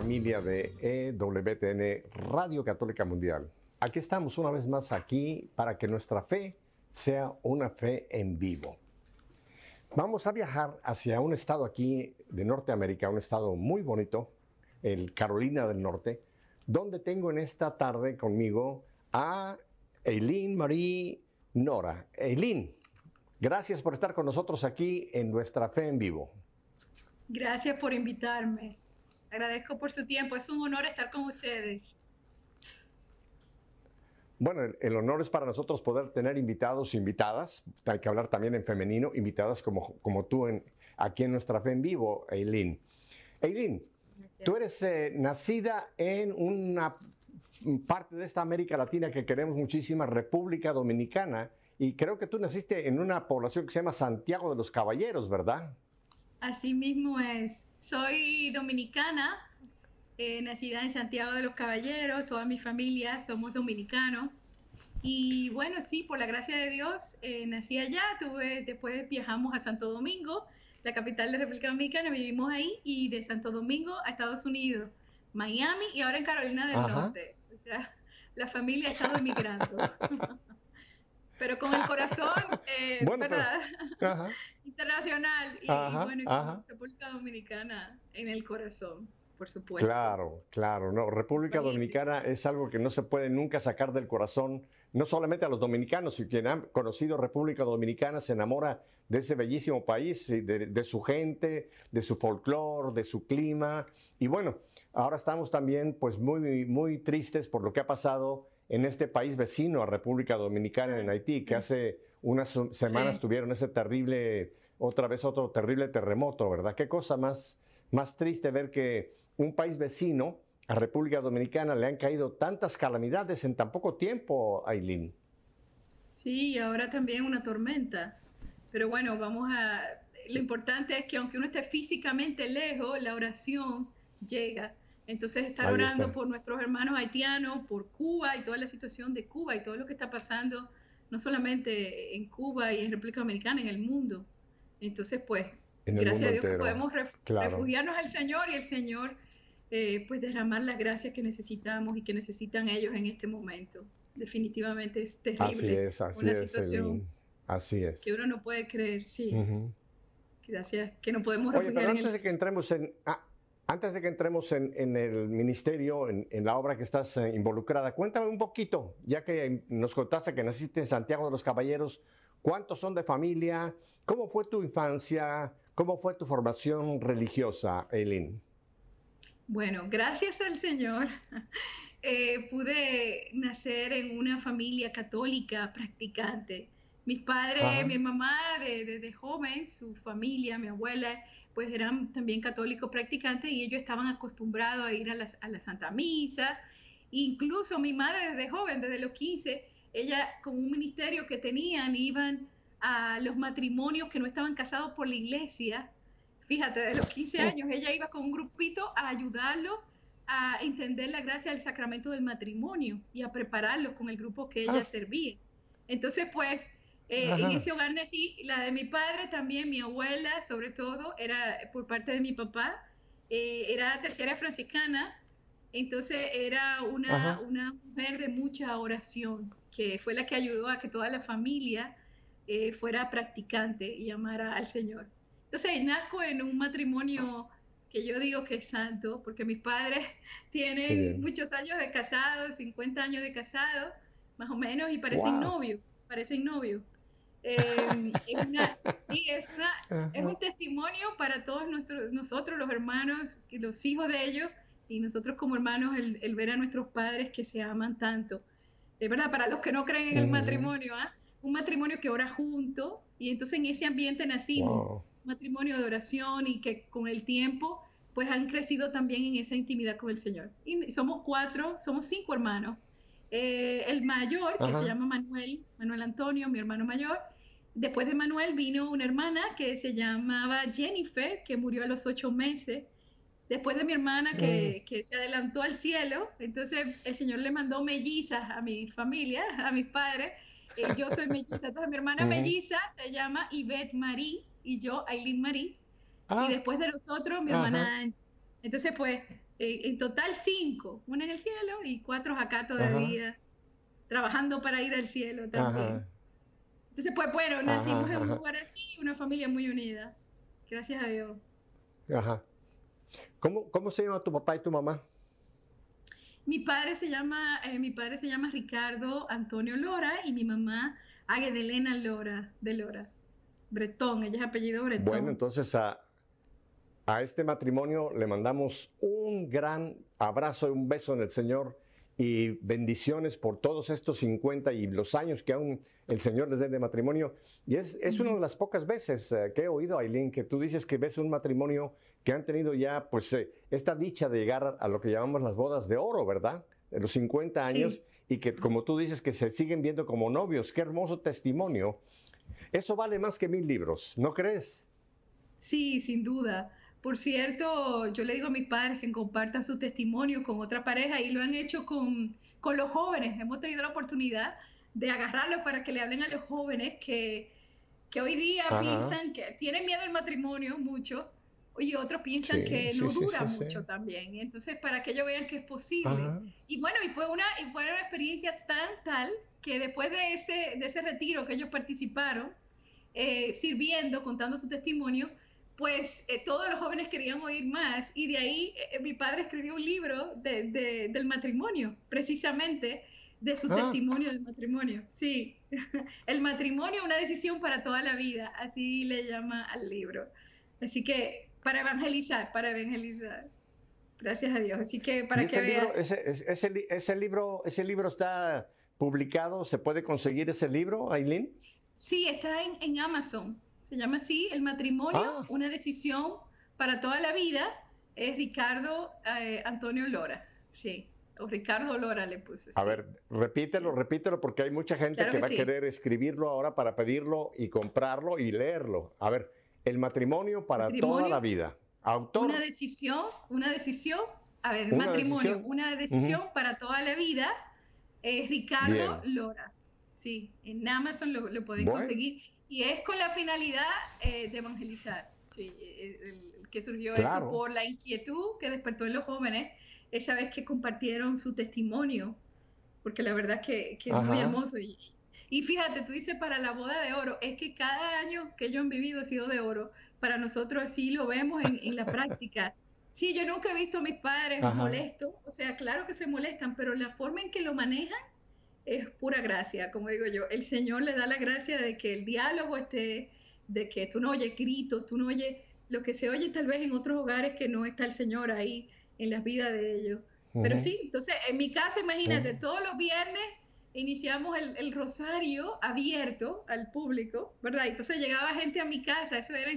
familia de EWTN Radio Católica Mundial. Aquí estamos una vez más aquí para que nuestra fe sea una fe en vivo. Vamos a viajar hacia un estado aquí de Norteamérica, un estado muy bonito, el Carolina del Norte, donde tengo en esta tarde conmigo a Eileen Marie Nora. Eileen, gracias por estar con nosotros aquí en nuestra fe en vivo. Gracias por invitarme. Agradezco por su tiempo. Es un honor estar con ustedes. Bueno, el, honor es para nosotros poder tener invitados, invitadas, hay que hablar también en femenino, invitadas como, como tú en, aquí en nuestra fe en vivo, Eileen. Eileen, tú eres eh, nacida en una parte de esta América Latina que queremos muchísima, República Dominicana, y creo que tú naciste en una población que se llama Santiago de los Caballeros, ¿verdad? Así mismo es. Soy dominicana, eh, nacida en Santiago de los Caballeros, toda mi familia somos dominicanos. Y bueno, sí, por la gracia de Dios, eh, nací allá, tuve, después viajamos a Santo Domingo, la capital de la República Dominicana, vivimos ahí y de Santo Domingo a Estados Unidos, Miami y ahora en Carolina del Norte. O sea, la familia ha estado emigrando. pero con el corazón, eh, ¿verdad? Internacional y, bueno, con República Dominicana en el corazón. Por supuesto. Claro, claro, no. República Dominicana es algo que no se puede nunca sacar del corazón, no solamente a los dominicanos, sino quien ha conocido República Dominicana se enamora de ese bellísimo país, de, de su gente, de su folclore, de su clima. Y bueno, ahora estamos también pues muy, muy tristes por lo que ha pasado en este país vecino a República Dominicana, en Haití, que hace unas semanas tuvieron ese terrible, otra vez otro terrible terremoto, ¿verdad? Qué cosa más, más triste ver que un país vecino a República Dominicana le han caído tantas calamidades en tan poco tiempo, Aileen. Sí, ahora también una tormenta. Pero bueno, vamos a... Lo importante es que aunque uno esté físicamente lejos, la oración llega entonces, estar orando por nuestros hermanos haitianos, por Cuba y toda la situación de Cuba y todo lo que está pasando, no solamente en Cuba y en República Dominicana, en el mundo. Entonces, pues, gracias a Dios que podemos refugiarnos al Señor y el Señor, eh, pues, derramar la gracia que necesitamos y que necesitan ellos en este momento. Definitivamente es terrible. Así es, así una situación Así es. Que uno no puede creer, sí. Gracias, que no podemos Oye, pero antes de que entremos en... Ah, antes de que entremos en, el ministerio, en, la obra que estás eh, involucrada, cuéntame un poquito, ya que nos contaste que naciste en Santiago de los Caballeros, ¿cuántos son de familia? ¿Cómo fue tu infancia? ¿Cómo fue tu formación religiosa, Eileen? Bueno, gracias al Señor eh, pude nacer en una familia católica practicante. Mis padres, mi mamá desde joven, su familia, mi abuela, pues eran también católicos practicantes y ellos estaban acostumbrados a ir a la, Santa Misa. Incluso mi madre desde joven, desde los 15, ella con un ministerio que tenían, iban a los matrimonios que no estaban casados por la iglesia. Fíjate, de los 15 años, ella iba con un grupito a ayudarlo a entender la gracia del sacramento del matrimonio y a prepararlo con el grupo que ella ah. servía. Entonces, pues, eh, en ese hogar nací, la de mi padre también, mi abuela sobre todo, era por parte de mi papá, eh, era tercera franciscana, entonces era una, una, mujer de mucha oración, que fue la que ayudó a que toda la familia eh, fuera practicante y amara al Señor. Entonces nazco en un matrimonio que yo digo que es santo, porque mis padres tienen muchos años de casados, 50 años de casados, más o menos, y parecen novios, parecen novios. Eh, es, una, sí, es, una, es un testimonio para todos nuestros, nosotros, los hermanos, y los hijos de ellos, y nosotros como hermanos, el, ver a nuestros padres que se aman tanto. Es verdad, para los que no creen en el matrimonio, ¿ah? Un matrimonio que ora junto, y entonces en ese ambiente nacimos, un matrimonio de oración y que con el tiempo pues han crecido también en esa intimidad con el Señor. Y somos cuatro, somos cinco hermanos. Eh, el mayor, que se llama Manuel, Manuel Antonio, mi hermano mayor, Después de Manuel vino una hermana que se llamaba Jennifer, que murió a los ocho meses. Después de mi hermana que, mm. se adelantó al cielo, entonces el Señor le mandó mellizas a mi familia, a mis padres. Eh, yo soy melliza, entonces mi hermana melliza se llama Yvette Marie y yo Aileen Marie. y ah. después de nosotros mi hermana Entonces, pues, en total cinco, una en el cielo y cuatro acá todavía, trabajando para ir al cielo también. Entonces, pues bueno, nacimos en un lugar así, una familia muy unida. Gracias a Dios. Ajá. ¿Cómo, cómo se llama tu papá y tu mamá? Mi padre se llama, eh, mi padre se llama Ricardo Antonio Lora y mi mamá Elena Lora, de Lora. Bretón, ella es apellido Bretón. Bueno, entonces a, a este matrimonio le mandamos un gran abrazo y un beso en el Señor y bendiciones por todos estos 50 y los años que aún el Señor les dé de matrimonio. Y es, es una de las pocas veces eh, que he oído, Aileen, que tú dices que ves un matrimonio que han tenido ya, pues, eh, esta dicha de llegar a lo que llamamos las bodas de oro, ¿verdad? De los 50 años y que, como tú dices, que se siguen viendo como novios. Qué hermoso testimonio. Eso vale más que mil libros, ¿no crees? Sí, sin duda. Por cierto, yo le digo a mis padres que compartan su testimonio con otra pareja y lo han hecho con, con los jóvenes. Hemos tenido la oportunidad de agarrarlos para que le hablen a los jóvenes que, que hoy día piensan que tienen miedo al matrimonio mucho y otros piensan que no dura mucho también. Entonces, para que ellos vean que es posible. Y bueno, y fue, una, y fue una experiencia tan tal que después de ese, de ese retiro que ellos participaron, eh, sirviendo, contando su testimonio, pues eh, todos los jóvenes querían oír más y de ahí eh, mi padre escribió un libro de, del matrimonio, precisamente de su ah. testimonio del matrimonio. Sí, el matrimonio, una decisión para toda la vida, así le llama al libro. Así que para evangelizar, para evangelizar. Gracias a Dios. Así que para que libro, ese, ese, libro, ese libro está publicado, ¿se puede conseguir ese libro, Aileen? Sí, está en, en Amazon. Se llama así, El matrimonio, ah. una decisión para toda la vida. Es Ricardo eh, Antonio Lora. Sí, o Ricardo Lora le puse. A ver, repítelo, repítelo, porque hay mucha gente que, va a querer escribirlo ahora para pedirlo y comprarlo y leerlo. A ver, El matrimonio para toda la vida. Autor. Una decisión, una decisión. A ver, el matrimonio, una decisión para toda la vida. Es Ricardo Lora. Sí, en Amazon lo, lo pueden conseguir y es con la finalidad eh, de evangelizar. Sí, el, que surgió esto por la inquietud que despertó en los jóvenes esa vez que compartieron su testimonio, porque la verdad que, que es muy hermoso. Y, y, fíjate, tú dices para la boda de oro, es que cada año que ellos han vivido ha sido de oro. Para nosotros así lo vemos en, en la práctica. Sí, yo nunca he visto a mis padres molestos, o sea, claro que se molestan, pero la forma en que lo manejan es pura gracia, como digo yo. El Señor le da la gracia de que el diálogo esté, de que tú no oyes gritos, tú no oyes lo que se oye tal vez en otros hogares que no está el Señor ahí en las vidas de ellos. Pero sí, entonces en mi casa, imagínate, todos los viernes iniciamos el, rosario abierto al público, ¿verdad? Entonces llegaba gente a mi casa, eso era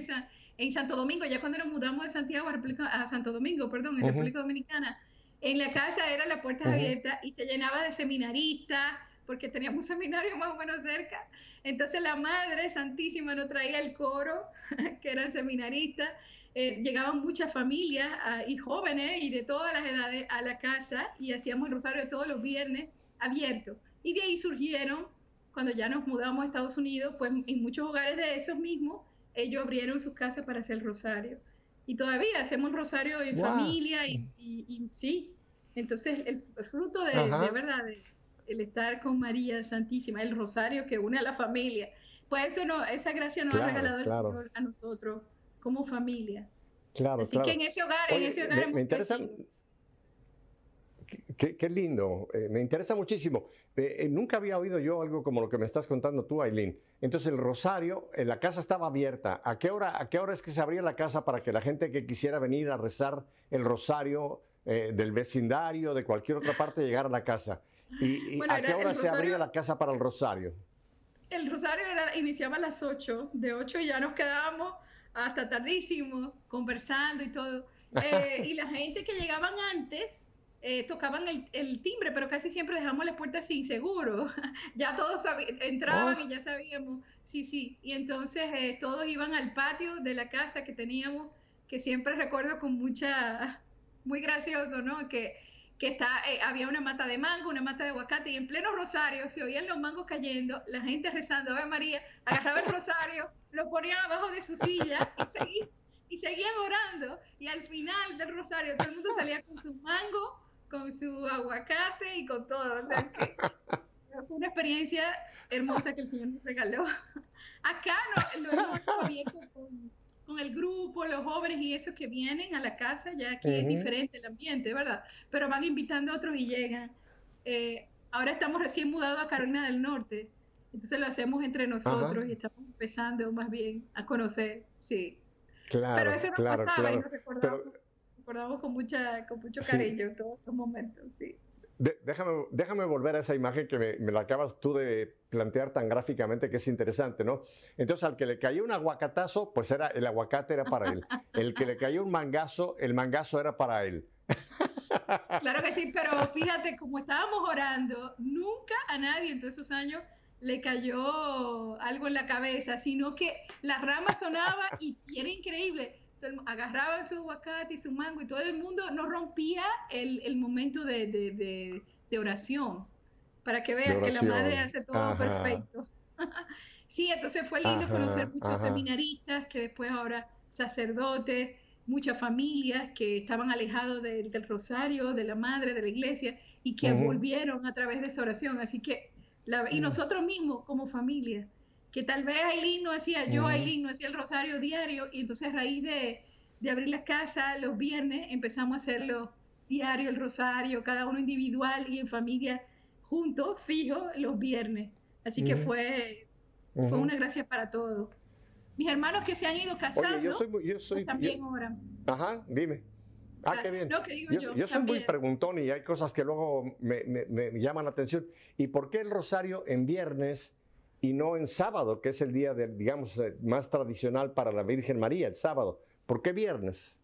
en, Santo Domingo, ya cuando nos mudamos de Santiago a, Santo Domingo, perdón, en República Dominicana, en la casa era la puerta abierta y se llenaba de seminaristas, porque teníamos un seminario más o menos cerca. Entonces la Madre Santísima nos traía el coro, que eran seminaristas. Eh, llegaban muchas familias ah, y jóvenes y de todas las edades a la casa y hacíamos el rosario todos los viernes abierto. Y de ahí surgieron, cuando ya nos mudamos a Estados Unidos, pues en muchos hogares de esos mismos, ellos abrieron sus casas para hacer el rosario. Y todavía hacemos rosario en familia y, sí. Entonces, el, fruto de, de verdad, el estar con María Santísima, el rosario que une a la familia, pues eso no, esa gracia nos ha regalado el Señor a nosotros como familia. Claro, Así que en ese hogar, en ese hogar me, interesa, Qué, lindo, eh, me interesa muchísimo. Eh, eh, nunca había oído yo algo como lo que me estás contando tú, Aileen. Entonces el rosario, la casa estaba abierta. ¿A qué, hora, ¿A qué hora es que se abría la casa para que la gente que quisiera venir a rezar el rosario del vecindario, de cualquier otra parte, llegara a la casa? ¿Y, a qué hora se abría la casa para el rosario? El rosario era, iniciaba a las 8, de 8 ya nos quedábamos hasta tardísimo conversando y todo. y la gente que llegaban antes eh, tocaban el, timbre, pero casi siempre dejamos las puertas sin seguro. ya todos entraban oh. y ya sabíamos, sí, sí. Y entonces eh, todos iban al patio de la casa que teníamos, que siempre recuerdo con mucha, muy gracioso, ¿no? Que, que está, eh, había una mata de mango, una mata de aguacate, y en pleno rosario se oían los mangos cayendo, la gente rezando, Ave María, agarraba el rosario, lo ponía abajo de su silla y seguía y seguían orando. Y al final del rosario todo el mundo salía con su mango, con su aguacate y con todo. O sea que fue una experiencia hermosa que el Señor nos regaló. Acá no, lo hemos abierto con, con, el grupo, los jóvenes y esos que vienen a la casa, ya aquí es diferente el ambiente, ¿verdad? Pero van invitando a otros y llegan. Eh, ahora estamos recién mudados a Carolina del Norte, entonces lo hacemos entre nosotros y estamos empezando más bien a conocer, sí. Claro, Pero eso no pasaba y nos recordamos, con, mucha, con mucho cariño todos esos momentos, sí déjame, déjame volver a esa imagen que me, la acabas tú de plantear tan gráficamente que es interesante, ¿no? Entonces, al que le cayó un aguacatazo, pues era el aguacate era para él. El que le cayó un mangazo, el mangazo era para él. Claro que sí, pero fíjate, como estábamos orando, nunca a nadie en todos esos años le cayó algo en la cabeza, sino que la rama sonaba y era increíble agarraban su aguacate y su mango y todo el mundo no rompía el, el momento de, de, de, oración para que vean que la madre hace todo perfecto. sí, entonces fue lindo conocer muchos seminaristas que después ahora sacerdotes, muchas familias que estaban alejados del, rosario, de la madre, de la iglesia y que volvieron a través de esa oración. Así que, la, y mm. nosotros mismos como familia que tal vez Aileen no hacía, yo Aileen no hacía el rosario diario y entonces a raíz de, de, abrir la casa los viernes empezamos a hacerlo diario, el rosario, cada uno individual y en familia juntos, fijo, los viernes. Así que fue, fue una gracia para todos. Mis hermanos que se han ido casando yo soy, yo soy, también oran. Ajá, dime. Ah, qué bien. yo, soy muy preguntón y hay cosas que luego me, me, me llaman la atención. ¿Y por qué el rosario en viernes y no en sábado, que es el día, de, digamos, eh, más tradicional para la Virgen María, el sábado. ¿Por qué viernes?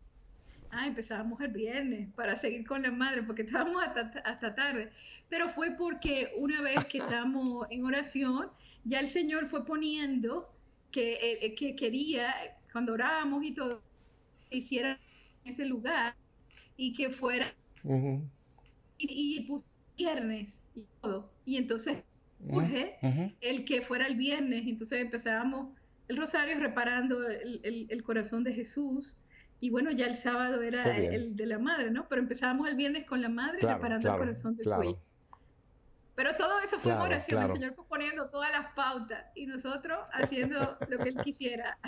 Ah, empezábamos el viernes para seguir con la madre, porque estábamos hasta, tarde. Pero fue porque una vez que estábamos en oración, ya el Señor fue poniendo que, eh, que quería, cuando orábamos y todo, que hiciera ese lugar y que fuera. Y, y puso viernes y todo. Y entonces urge el que fuera el viernes, entonces empezábamos el rosario reparando el, corazón de Jesús. Y bueno, ya el sábado era el, de la madre, ¿no? Pero empezábamos el viernes con la madre reparando el corazón de su hijo. Pero todo eso fue oración, el Señor fue poniendo todas las pautas y nosotros haciendo lo que Él quisiera.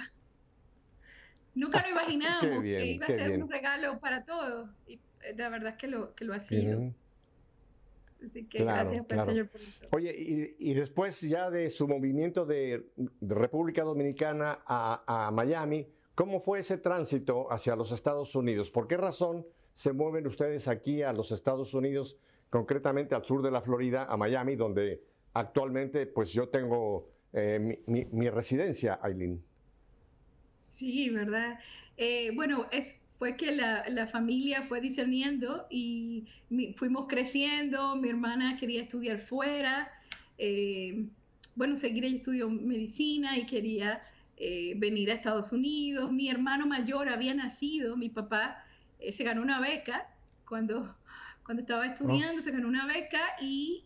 Nunca nos imaginábamos que iba a ser un regalo para todos y eh, la verdad es que lo, que lo ha sido. Así que gracias Señor por eso. Oye, y, después ya de su movimiento de, República Dominicana a, Miami, ¿cómo fue ese tránsito hacia los Estados Unidos? ¿Por qué razón se mueven ustedes aquí a los Estados Unidos, concretamente al sur de la Florida, a Miami, donde actualmente pues yo tengo eh, mi, residencia, Aileen? Sí, ¿verdad? Eh, bueno, es fue que la, familia fue discerniendo y fuimos creciendo, mi hermana quería estudiar fuera, eh, bueno, seguir ella estudió medicina y quería eh, venir a Estados Unidos, mi hermano mayor había nacido, mi papá eh, se ganó una beca cuando, cuando estaba estudiando, se ganó una beca y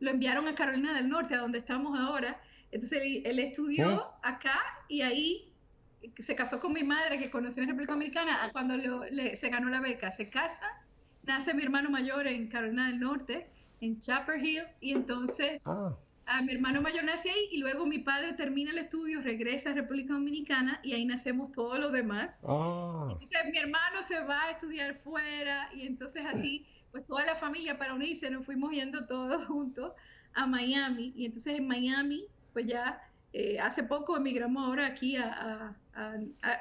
lo enviaron a Carolina del Norte, a donde estamos ahora, entonces él, estudió acá y ahí se casó con mi madre que conoció en República Dominicana cuando se ganó la beca. Se casa, nace mi hermano mayor en Carolina del Norte, en Chapel Hill, y entonces ah. a mi hermano mayor nace ahí y luego mi padre termina el estudio, regresa a República Dominicana y ahí nacemos todos los demás. Ah. Entonces mi hermano se va a estudiar fuera y entonces así, pues toda la familia para unirse nos fuimos yendo todos juntos a Miami y entonces en Miami pues ya eh, hace poco emigramos ahora aquí a,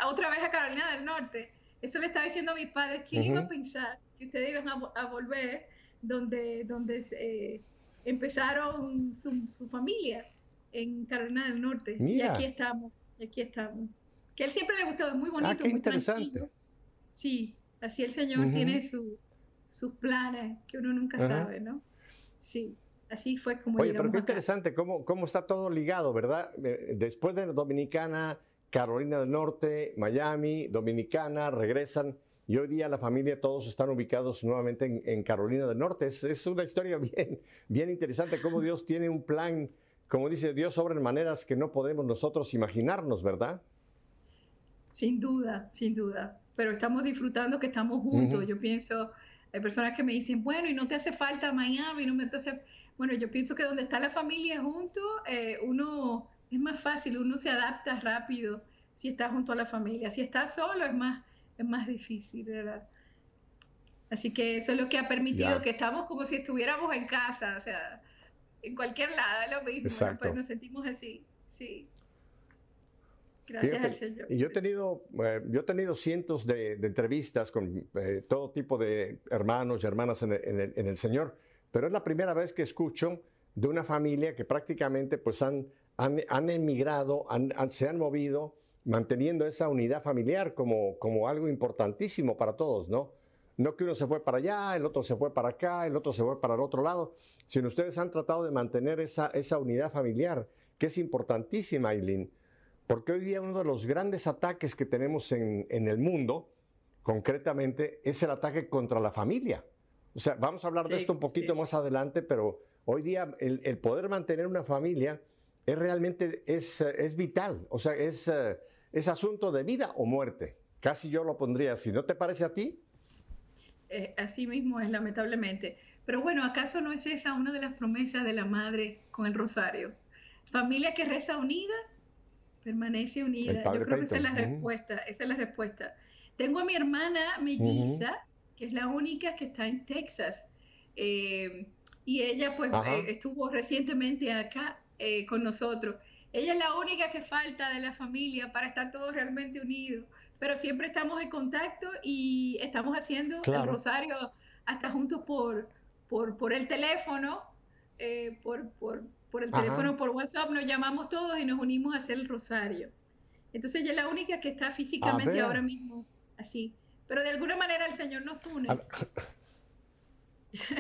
otra vez a Carolina del Norte. Eso le estaba diciendo a mis padres, ¿quién iba a pensar que ustedes iban a, volver donde, donde eh, empezaron su, familia en Carolina del Norte? Y aquí estamos, aquí estamos. Que él siempre le gustó, es muy ah, bonito, muy interesante. Sí, así el Señor tiene sus planes que uno nunca sabe, ¿no? Sí. Así fue como Oye, pero qué interesante cómo, cómo está todo ligado, ¿verdad? Eh, después de Dominicana, Carolina del Norte, Miami, Dominicana, regresan y hoy día la familia todos están ubicados nuevamente en, Carolina del Norte. Es, una historia bien, bien interesante, cómo Dios tiene un plan, como dice Dios, obra en maneras que no podemos nosotros imaginarnos, ¿verdad? Sin duda, sin duda. Pero estamos disfrutando que estamos juntos. Yo pienso, hay personas que me dicen, bueno, y no te hace falta Miami, no me hace... Bueno, yo pienso que donde está la familia junto, eh, uno es más fácil, uno se adapta rápido si está junto a la familia. Si está solo es más, es más difícil, ¿verdad? Así que eso es lo que ha permitido que estamos como si estuviéramos en casa, o sea, en cualquier lado, lo mismo, pues nos sentimos así, sí. Gracias al Señor. Y yo he tenido, eh, yo he tenido cientos de, entrevistas con eh, todo tipo de hermanos y hermanas en el, Señor, pero es la primera vez que escucho de una familia que prácticamente pues han, han, emigrado, se han movido, manteniendo esa unidad familiar como, como algo importantísimo para todos, ¿no? No que uno se fue para allá, el otro se fue para acá, el otro se fue para el otro lado, sino ustedes han tratado de mantener esa, esa unidad familiar, que es importantísima, Aileen porque hoy día uno de los grandes ataques que tenemos en, el mundo, concretamente, es el ataque contra la familia. O sea, vamos a hablar de esto un poquito más adelante, pero hoy día el, poder mantener una familia es realmente es, es vital. O sea, es, es asunto de vida o muerte. Casi yo lo pondría así. ¿No te parece a ti? Eh, así mismo es, lamentablemente. Pero bueno, ¿acaso no es esa una de las promesas de la madre con el rosario? Familia que reza unida permanece unida. Yo creo que esa es la respuesta, esa es la respuesta. Tengo a mi hermana melliza, que es la única que está en Texas, eh, y ella pues eh, estuvo recientemente acá eh, con nosotros. Ella es la única que falta de la familia para estar todos realmente unidos, pero siempre estamos en contacto y estamos haciendo el rosario hasta juntos por, por, por el teléfono, por, por por el teléfono, por WhatsApp, nos llamamos todos y nos unimos a hacer el rosario. Entonces ella es la única que está físicamente ahora mismo así. Pero de alguna manera el Señor nos une.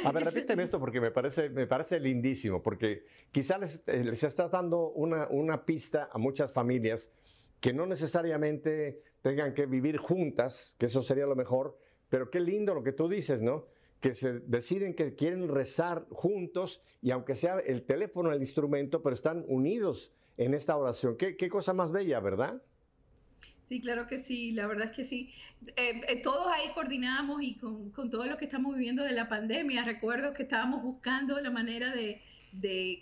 A, ver, repíteme esto porque me parece, me parece lindísimo, porque quizás les, eh, les, está dando una, una pista a muchas familias que no necesariamente tengan que vivir juntas, que eso sería lo mejor, pero qué lindo lo que tú dices, ¿no? que se deciden que quieren rezar juntos y aunque sea el teléfono el instrumento, pero están unidos en esta oración. Qué, cosa más bella, ¿verdad? Sí, claro que sí, la verdad es que sí. Eh, eh, todos ahí coordinamos y con, todo lo que estamos viviendo de la pandemia, recuerdo que estábamos buscando la manera de,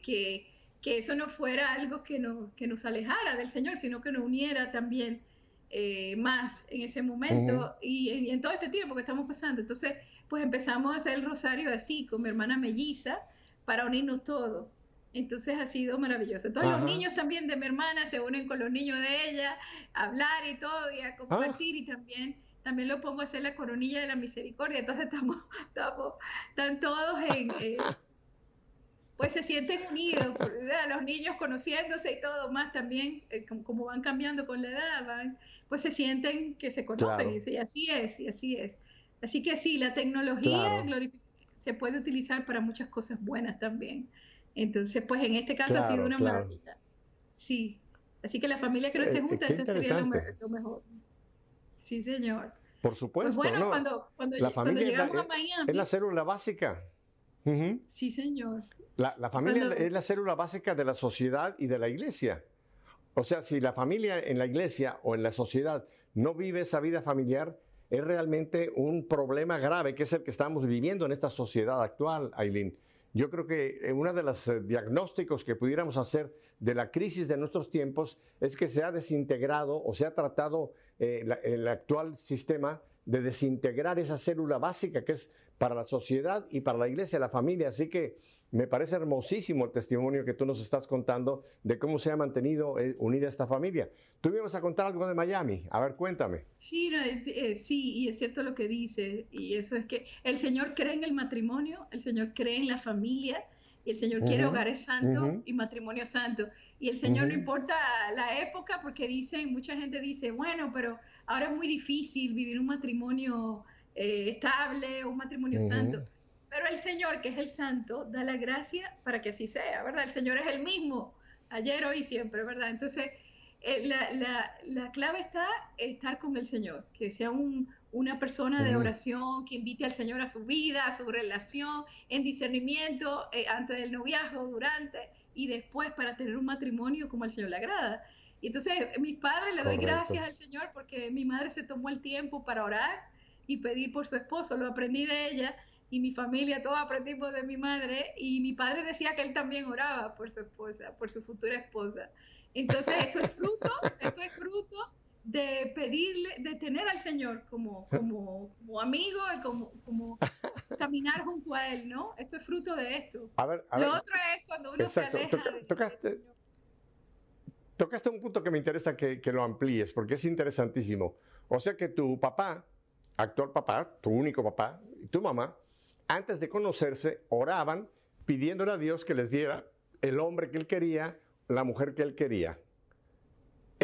que, eso no fuera algo que, que nos alejara del Señor, sino que nos uniera también eh, más en ese momento y, y, en todo este tiempo que estamos pasando. Entonces, pues empezamos a hacer el rosario así con mi hermana melliza para unirnos todos. Entonces ha sido maravilloso. Todos los niños también de mi hermana se unen con los niños de ella a hablar y todo y a compartir y también también lo pongo a hacer la coronilla de la misericordia. Entonces estamos, estamos están todos en, eh, pues se sienten unidos, los niños conociéndose y todo más también, eh, como, van cambiando con la edad, van, pues se sienten que se conocen y así es, y así es. Así que sí, la tecnología se puede utilizar para muchas cosas buenas también. Entonces, pues en este caso ha sido una maravilla. Sí. Así que la familia que no esté eh, junta, este sería lo, mejor. Sí, señor. Por supuesto. Pues bueno, cuando, cuando, la familia llegamos a Miami. Es la célula básica. Sí, señor. La, familia es la célula básica de la sociedad y de la iglesia. O sea, si la familia en la iglesia o en la sociedad no vive esa vida familiar, es realmente un problema grave que es el que estamos viviendo en esta sociedad actual, Aileen. Yo creo que eh, uno de los eh, diagnósticos que pudiéramos hacer de la crisis de nuestros tiempos es que se ha desintegrado o se ha tratado eh, el actual sistema de desintegrar esa célula básica que es para la sociedad y para la iglesia, la familia. Así que me parece hermosísimo el testimonio que tú nos estás contando de cómo se ha mantenido eh, unida esta familia. Tú ibas a contar algo de Miami. A ver, cuéntame. Sí, eh, sí, y es cierto lo que dice. Y eso es que el Señor cree en el matrimonio, el Señor cree en la familia, y el Señor quiere hogares santos y matrimonio santo. Y el Señor no importa la época, porque dicen, mucha gente dice, bueno, pero ahora es muy difícil vivir un matrimonio eh, estable, un matrimonio santo. Pero el Señor, que es el santo, da la gracia para que así sea, ¿verdad? El Señor es el mismo, ayer, hoy y siempre, ¿verdad? Entonces, eh, la, clave está estar con el Señor, que sea una persona de oración, que invite al Señor a su vida, a su relación, en discernimiento, eh, antes del noviazgo, durante y después para tener un matrimonio como al Señor le agrada. Y entonces, mis padres le doy gracias al Señor porque mi madre se tomó el tiempo para orar y pedir por su esposo. Lo aprendí de ella y mi familia, todos aprendimos de mi madre. Y mi padre decía que él también oraba por su esposa, por su futura esposa. Entonces, esto es fruto, esto es fruto de pedirle, de tener al Señor como, como, como amigo y como, como caminar junto a Él, ¿no? Esto es fruto de esto. A ver, Lo otro es cuando uno se aleja tocaste, tocaste un punto que me interesa que, que, lo amplíes, porque es interesantísimo. O sea que tu papá, actual papá, tu único papá, y tu mamá, antes de conocerse, oraban pidiéndole a Dios que les diera el hombre que él quería, la mujer que él quería.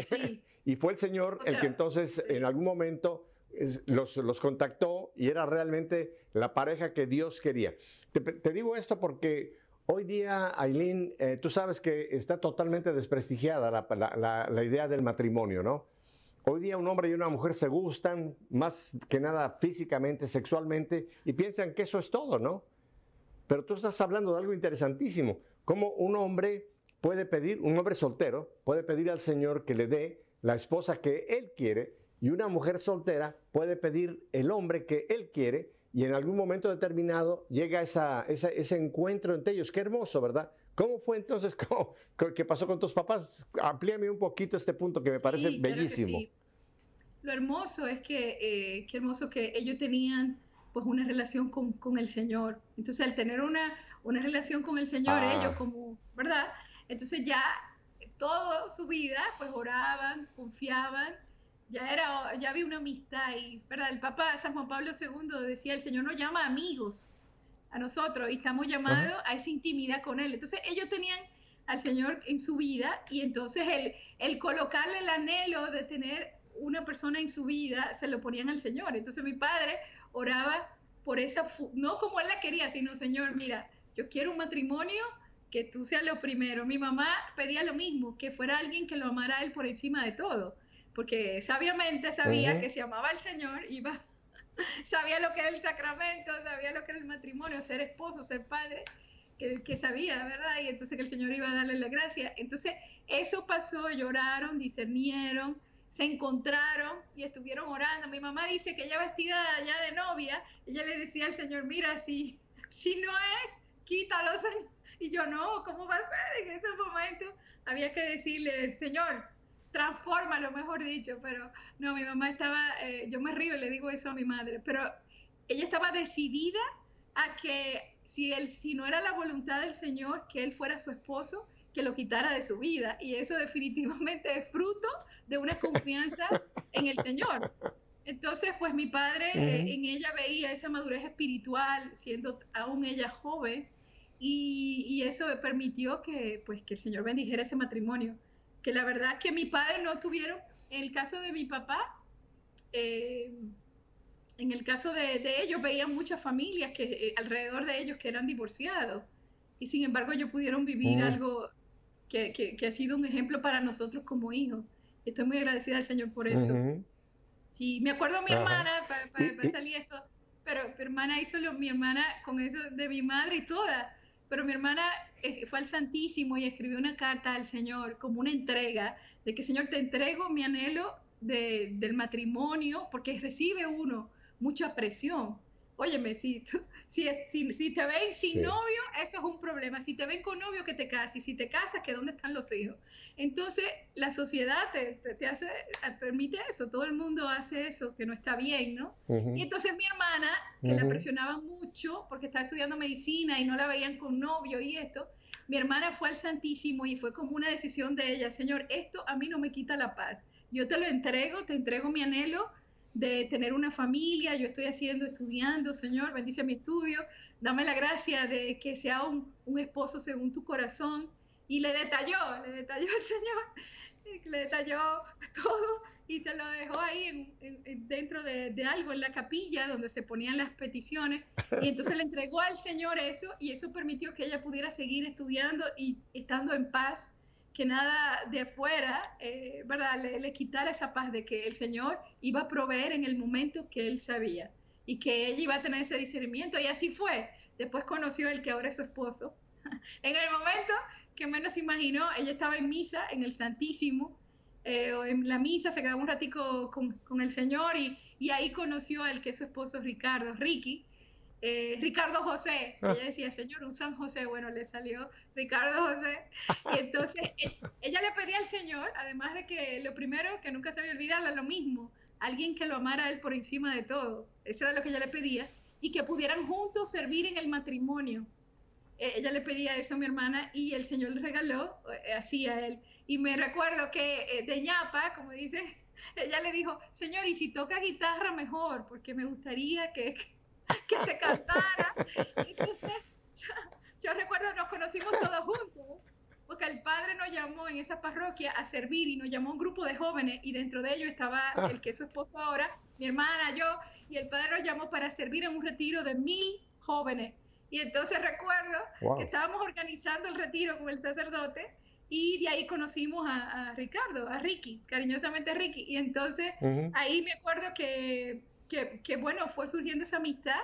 Sí. y fue el Señor el que entonces en algún momento los, los, contactó y era realmente la pareja que Dios quería. Te, digo esto porque hoy día, Aileen, eh, tú sabes que está totalmente desprestigiada la, la, la, idea del matrimonio, ¿no? Hoy día un hombre y una mujer se gustan más que nada físicamente, sexualmente, y piensan que eso es todo, ¿no? Pero tú estás hablando de algo interesantísimo, como un hombre puede pedir, un hombre soltero puede pedir al Señor que le dé la esposa que él quiere y una mujer soltera puede pedir el hombre que él quiere y en algún momento determinado llega esa, ese encuentro entre ellos. Qué hermoso, ¿verdad? ¿Cómo fue entonces? ¿Qué pasó con tus papás? Amplíame un poquito este punto que me parece bellísimo. Lo hermoso es que, eh, qué hermoso que ellos tenían pues una relación con, con, el Señor. Entonces al tener una, una relación con el Señor, ah. ellos como, ¿verdad? Entonces ya toda su vida, pues oraban, confiaban, ya era, ya había una amistad y, ¿verdad? El Papa San Juan Pablo II decía, el Señor nos llama amigos a nosotros y estamos llamados a esa intimidad con Él. Entonces ellos tenían al Señor en su vida y entonces el, el colocarle el anhelo de tener una persona en su vida, se lo ponían al Señor. Entonces mi padre oraba por esa, no como él la quería, sino Señor, mira, yo quiero un matrimonio que tú seas lo primero. Mi mamá pedía lo mismo, que fuera alguien que lo amara a él por encima de todo, porque sabiamente sabía que si amaba al Señor iba, sabía lo que era el sacramento, sabía lo que era el matrimonio, ser esposo, ser padre, que, que sabía, ¿verdad? Y entonces que el Señor iba a darle la gracia. Entonces eso pasó, lloraron, discernieron, se encontraron y estuvieron orando. Mi mamá dice que ella vestida ya de novia, ella le decía al Señor, mira, si, si no es, quítalo, Señor y yo, no, ¿cómo va a ser? En ese momento había que decirle, Señor, transforma, mejor dicho, pero no, mi mamá estaba, eh, yo me río y le digo eso a mi madre, pero ella estaba decidida a que si, él, si no era la voluntad del Señor que él fuera su esposo, que lo quitara de su vida. Y eso definitivamente es fruto de una confianza en el Señor. Entonces, pues mi padre eh, en ella veía esa madurez espiritual, siendo aún ella joven, y, eso permitió que, pues, que el Señor bendijera ese matrimonio. Que la verdad que mi padre no tuvieron, en el caso de mi papá, eh, en el caso de, ellos, veían muchas familias que eh, alrededor de ellos que eran divorciados. Y sin embargo, ellos pudieron vivir algo que, que, ha sido un ejemplo para nosotros como hijos. Estoy muy agradecida al Señor por eso. Sí, me acuerdo a mi hermana, para salir esto, pero mi hermana hizo lo, mi hermana con eso de mi madre y toda pero mi hermana eh, fue al Santísimo y escribió una carta al Señor como una entrega, de que Señor, te entrego mi anhelo del matrimonio, porque recibe uno mucha presión. Óyeme, si, si, si, te ven sin novio, eso es un problema. Si te ven con novio, que te cases. Si te casas, que dónde están los hijos. Entonces, la sociedad te, te, hace, permite eso. Todo el mundo hace eso, que no está bien, ¿no? Y entonces mi hermana, que la presionaban mucho porque estaba estudiando medicina y no la veían con novio y esto, mi hermana fue al Santísimo y fue como una decisión de ella. Señor, esto a mí no me quita la paz. Yo te lo entrego, te entrego mi anhelo de tener una familia, yo estoy haciendo, estudiando, Señor, bendice mi estudio, dame la gracia de que sea un, esposo según tu corazón. Y le detalló, le detalló el Señor, le detalló todo y se lo dejó ahí dentro de, de, algo en la capilla donde se ponían las peticiones. Y entonces le entregó al Señor eso y eso permitió que ella pudiera seguir estudiando y estando en paz que nada de afuera, eh, ¿verdad? Le, quitara esa paz de que el Señor iba a proveer en el momento que él sabía y que ella iba a tener ese discernimiento. Y así fue. Después conoció el que ahora es su esposo. en el momento que menos imaginó, ella estaba en misa en el Santísimo eh, o en la misa se quedaba un ratico con, con el Señor y, y, ahí conoció al que es su esposo Ricardo, Ricky, eh, Ricardo José. Ah. Ella decía, Señor, un San José. Bueno, le salió Ricardo José. Y entonces e, ella le pedía al Señor, además de que lo primero, que nunca se había olvidado, lo mismo, alguien que lo amara a él por encima de todo. Eso era lo que ella le pedía. Y que pudieran juntos servir en el matrimonio. E, ella le pedía eso a mi hermana y el Señor le regaló eh, así a él. Y me recuerdo que eh, de ñapa, como dice, ella le dijo, Señor, y si toca guitarra mejor, porque me gustaría que, que te cantara. Entonces, yo, recuerdo, nos conocimos todos juntos, porque el padre nos llamó en esa parroquia a servir y nos llamó un grupo de jóvenes y dentro de ellos estaba ah. el que es su esposo ahora, mi hermana, yo, y el padre nos llamó para servir en un retiro de mil jóvenes. Y entonces recuerdo que estábamos organizando el retiro con el sacerdote y de ahí conocimos a, Ricardo, a Ricky, cariñosamente Ricky. Y entonces ahí me acuerdo que que, bueno, fue surgiendo esa amistad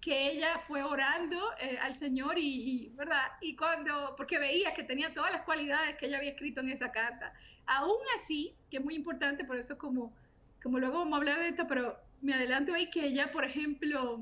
que ella fue orando eh, al Señor y, ¿verdad? Y cuando, porque veía que tenía todas las cualidades que ella había escrito en esa carta. Aún así, que es muy importante, por eso como, como luego vamos a hablar de esto, pero me adelanto ahí que ella, por ejemplo,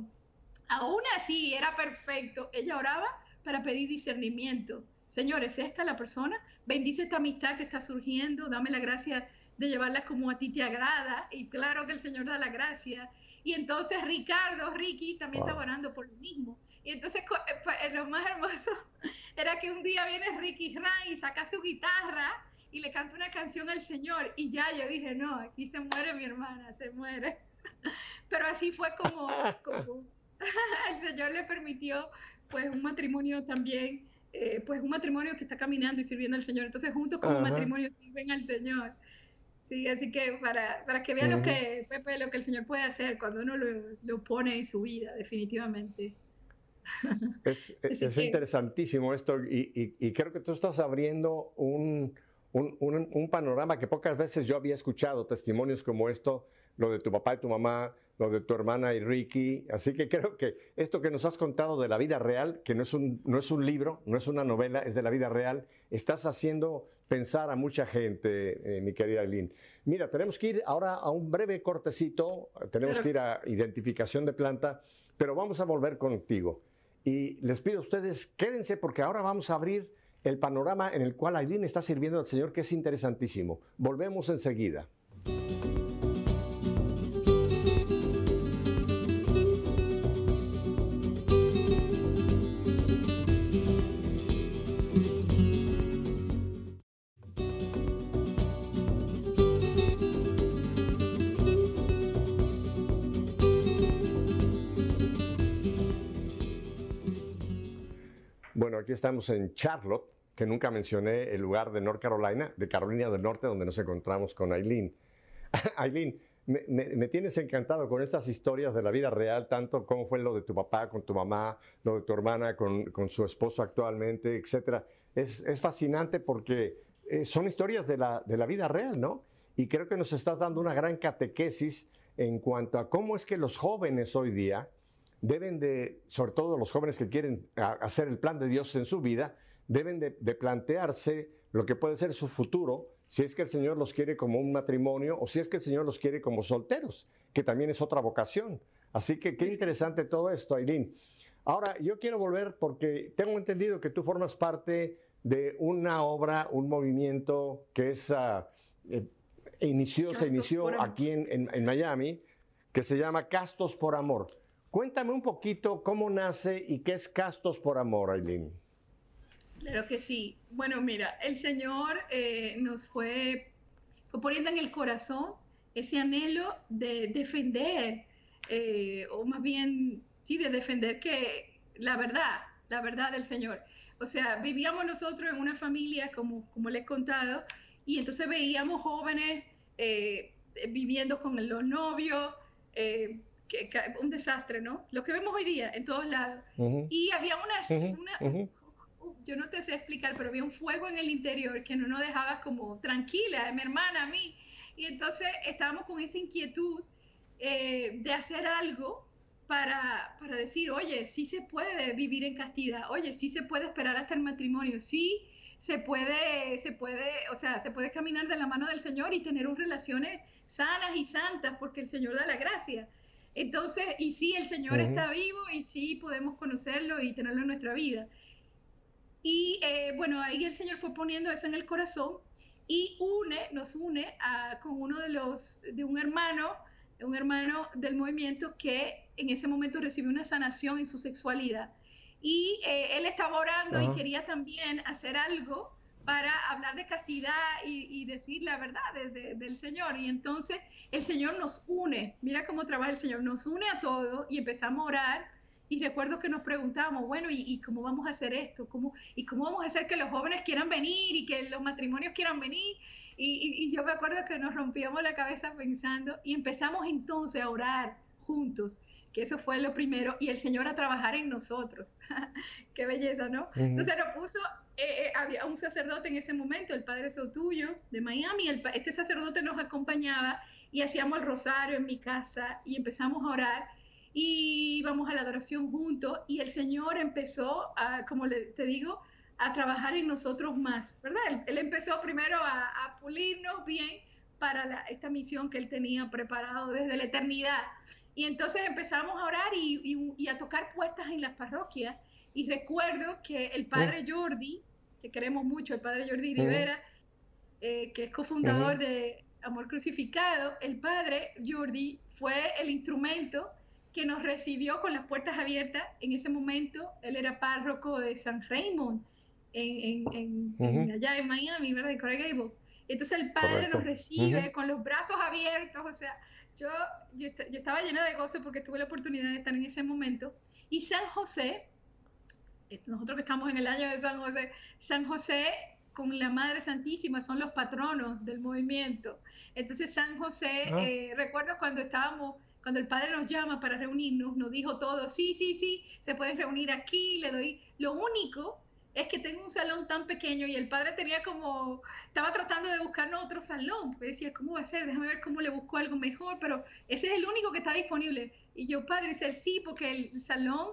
aún así era perfecto, ella oraba para pedir discernimiento. Señores, esta la persona, bendice esta amistad que está surgiendo, dame la gracia de llevarla como a ti te agrada, y claro que el Señor da la gracia, y entonces Ricardo, Ricky, también estaba orando por lo mismo. Y entonces eh, eh, lo más hermoso era que un día viene Ricky Ray y saca su guitarra y le canta una canción al Señor. Y ya yo dije, no, aquí se muere mi hermana, se muere. Pero así fue como, como el Señor le permitió pues un matrimonio también, eh, pues un matrimonio que está caminando y sirviendo al Señor. Entonces juntos como matrimonio sirven al Señor. Sí, así que para, para que vean lo que Pepe, lo que el Señor puede hacer cuando uno lo, lo pone en su vida, definitivamente. Es, es interesantísimo esto y, y, creo que tú estás abriendo un, un, un, panorama que pocas veces yo había escuchado, testimonios como esto, lo de tu papá y tu mamá, lo de tu hermana y Ricky. Así que creo que esto que nos has contado de la vida real, que no es un, no es un libro, no es una novela, es de la vida real, estás haciendo pensar a mucha gente, eh, mi querida Eileen. Mira, tenemos que ir ahora a un breve cortecito, tenemos que ir a identificación de planta, pero vamos a volver contigo. Y les pido a ustedes, quédense porque ahora vamos a abrir el panorama en el cual Aileen está sirviendo al Señor, que es interesantísimo. Volvemos enseguida. Aquí estamos en Charlotte, que nunca mencioné el lugar de North Carolina, de Carolina del Norte, donde nos encontramos con Aileen. Aileen, me, tienes encantado con estas historias de la vida real, tanto como fue lo de tu papá con tu mamá, lo de tu hermana con, su esposo actualmente, etc. Es, fascinante porque eh, son historias de la, de la vida real, ¿no? Y creo que nos estás dando una gran catequesis en cuanto a cómo es que los jóvenes hoy día, deben de, sobre todo los jóvenes que quieren hacer el plan de Dios en su vida, deben de, plantearse lo que puede ser su futuro, si es que el Señor los quiere como un matrimonio o si es que el Señor los quiere como solteros, que también es otra vocación. Así que qué interesante todo esto, Aileen. Ahora, yo quiero volver porque tengo entendido que tú formas parte de una obra, un movimiento que es, ah, eh, inició, se inició aquí en, en Miami, que se llama Castos por Amor. Cuéntame un poquito cómo nace y qué es Castos por Amor, Aileen. Claro que sí. Bueno, mira, el Señor eh, nos fue, poniendo en el corazón ese anhelo de defender, eh, o más bien, sí, de defender que la verdad, la verdad del Señor. O sea, vivíamos nosotros en una familia, como, como les he contado, y entonces veíamos jóvenes eh, viviendo con los novios, un desastre, ¿no? Lo que vemos hoy día en todos lados. Y había una, yo no te sé explicar, pero había un fuego en el interior que no nos dejaba como tranquila, mi hermana, a mí. Y entonces estábamos con esa inquietud eh, de hacer algo para, para, decir, oye, sí se puede vivir en castidad, oye, sí se puede esperar hasta el matrimonio, sí se puede, se puede, o sea, se puede caminar de la mano del Señor y tener relaciones sanas y santas porque el Señor da la gracia. Entonces, y sí, el Señor está vivo y sí podemos conocerlo y tenerlo en nuestra vida. Y eh, bueno, ahí el Señor fue poniendo eso en el corazón y une, nos une con uno de los, de un hermano, un hermano del movimiento que en ese momento recibió una sanación en su sexualidad. Y eh, él estaba orando y quería también hacer algo para hablar de castidad y, decir la verdad del Señor. Y entonces el Señor nos une, mira cómo trabaja el Señor, nos une a todos y empezamos a orar. Y recuerdo que nos preguntábamos, bueno, ¿y, cómo vamos a hacer esto? ¿Cómo, ¿Y cómo vamos a hacer que los jóvenes quieran venir y que los matrimonios quieran venir? Y, y yo me acuerdo que nos rompíamos la cabeza pensando y empezamos entonces a orar juntos que eso fue lo primero, y el Señor a trabajar en nosotros. Qué belleza, ¿no? Entonces nos puso eh, eh, había un sacerdote en ese momento, el padre Sotuyo de Miami, este sacerdote nos acompañaba y hacíamos el rosario en mi casa y empezamos a orar y íbamos a la adoración juntos y el Señor empezó, como te digo, a trabajar en nosotros más, ¿verdad? Él, empezó primero a, pulirnos bien para esta misión que él tenía preparado desde la eternidad. Y entonces empezamos a orar y, y a tocar puertas en las parroquias y recuerdo que el padre Jordi, que queremos mucho, el padre Jordi Rivera, eh, que es cofundador de Amor Crucificado, el padre Jordi fue el instrumento que nos recibió con las puertas abiertas. En ese momento, él era párroco de San Raymond, en, allá en Miami, ¿verdad? En Coral Gables. Entonces el padre nos recibe con los brazos abiertos, o sea, yo, yo, yo, estaba llena de gozo porque tuve la oportunidad de estar en ese momento. Y San José, nosotros que estamos en el año de San José, San José con la Madre Santísima son los patronos del movimiento. Entonces San José, ah. eh, recuerdo cuando estábamos, cuando el Padre nos llama para reunirnos, nos dijo todo, sí, sí, sí, se pueden reunir aquí, le doy. Lo único es que tengo un salón tan pequeño y el padre tenía como, estaba tratando de buscarnos otro salón, porque decía, ¿cómo va a ser? Déjame ver cómo le busco algo mejor, pero ese es el único que está disponible. Y yo, padre, dice, sí, porque el salón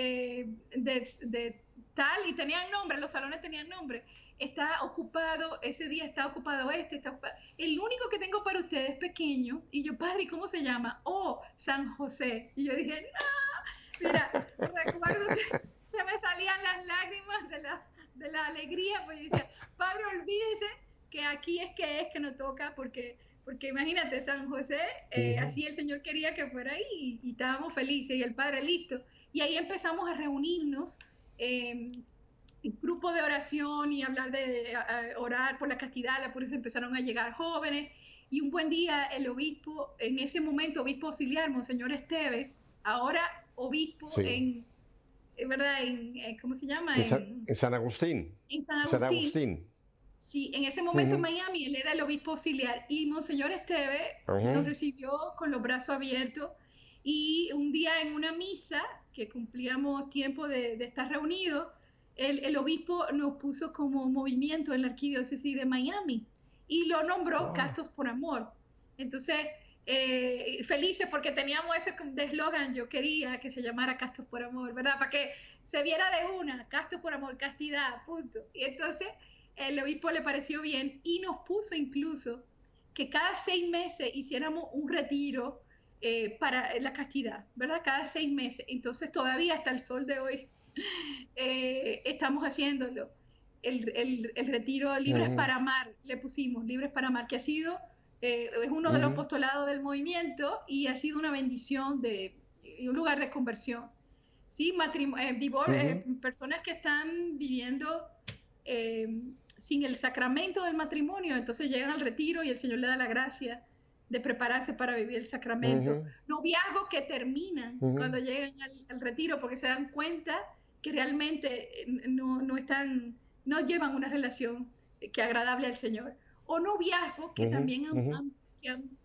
eh, de, tal y tenían nombre, los salones tenían nombre. Está ocupado, ese día está ocupado este, está El único que tengo para ustedes es pequeño. Y yo, padre, ¿cómo se llama? Oh, San José. Y yo dije, no, mira, recuerdo que se me salían las lágrimas de la, de la alegría, pues yo decía, padre, olvídese que aquí es que es que nos toca, porque porque imagínate, San José, eh, así el Señor quería que fuera ahí y, y, estábamos felices y el Padre listo. Y ahí empezamos a reunirnos eh, en grupo de oración y hablar de orar por la castidad, la pureza, empezaron a llegar jóvenes. Y un buen día el obispo, en ese momento obispo auxiliar, Monseñor Esteves, ahora obispo en, ¿verdad? En, ¿Cómo se llama? En, San, Agustín. En San Agustín. Sí, en ese momento en Miami él era el obispo auxiliar y Monseñor Esteves nos recibió con los brazos abiertos y un día en una misa que cumplíamos tiempo de, estar reunidos, el, obispo nos puso como movimiento en la arquidiócesis de Miami y lo nombró Castos por Amor. Entonces, eh, felices porque teníamos ese eslogan, yo quería que se llamara Castos por Amor, ¿verdad? Para que se viera de una, Castos por Amor, castidad, punto. Y entonces el obispo le pareció bien y nos puso incluso que cada seis meses hiciéramos un retiro eh, para la castidad, ¿verdad? Cada seis meses. Entonces todavía hasta el sol de hoy eh, estamos haciéndolo. El, el, retiro Libres para Amar, le pusimos, Libres para Amar, que ha sido, eh, es uno de los postulados del movimiento y ha sido una bendición de, y un lugar de conversión. Sí, personas que están viviendo sin el sacramento del matrimonio, entonces llegan al retiro y el Señor le da la gracia de prepararse para vivir el sacramento. Noviazgos que terminan cuando llegan al, retiro porque se dan cuenta que realmente eh, no, no, están, no llevan una relación que agradable al Señor. O noviazgos que también han,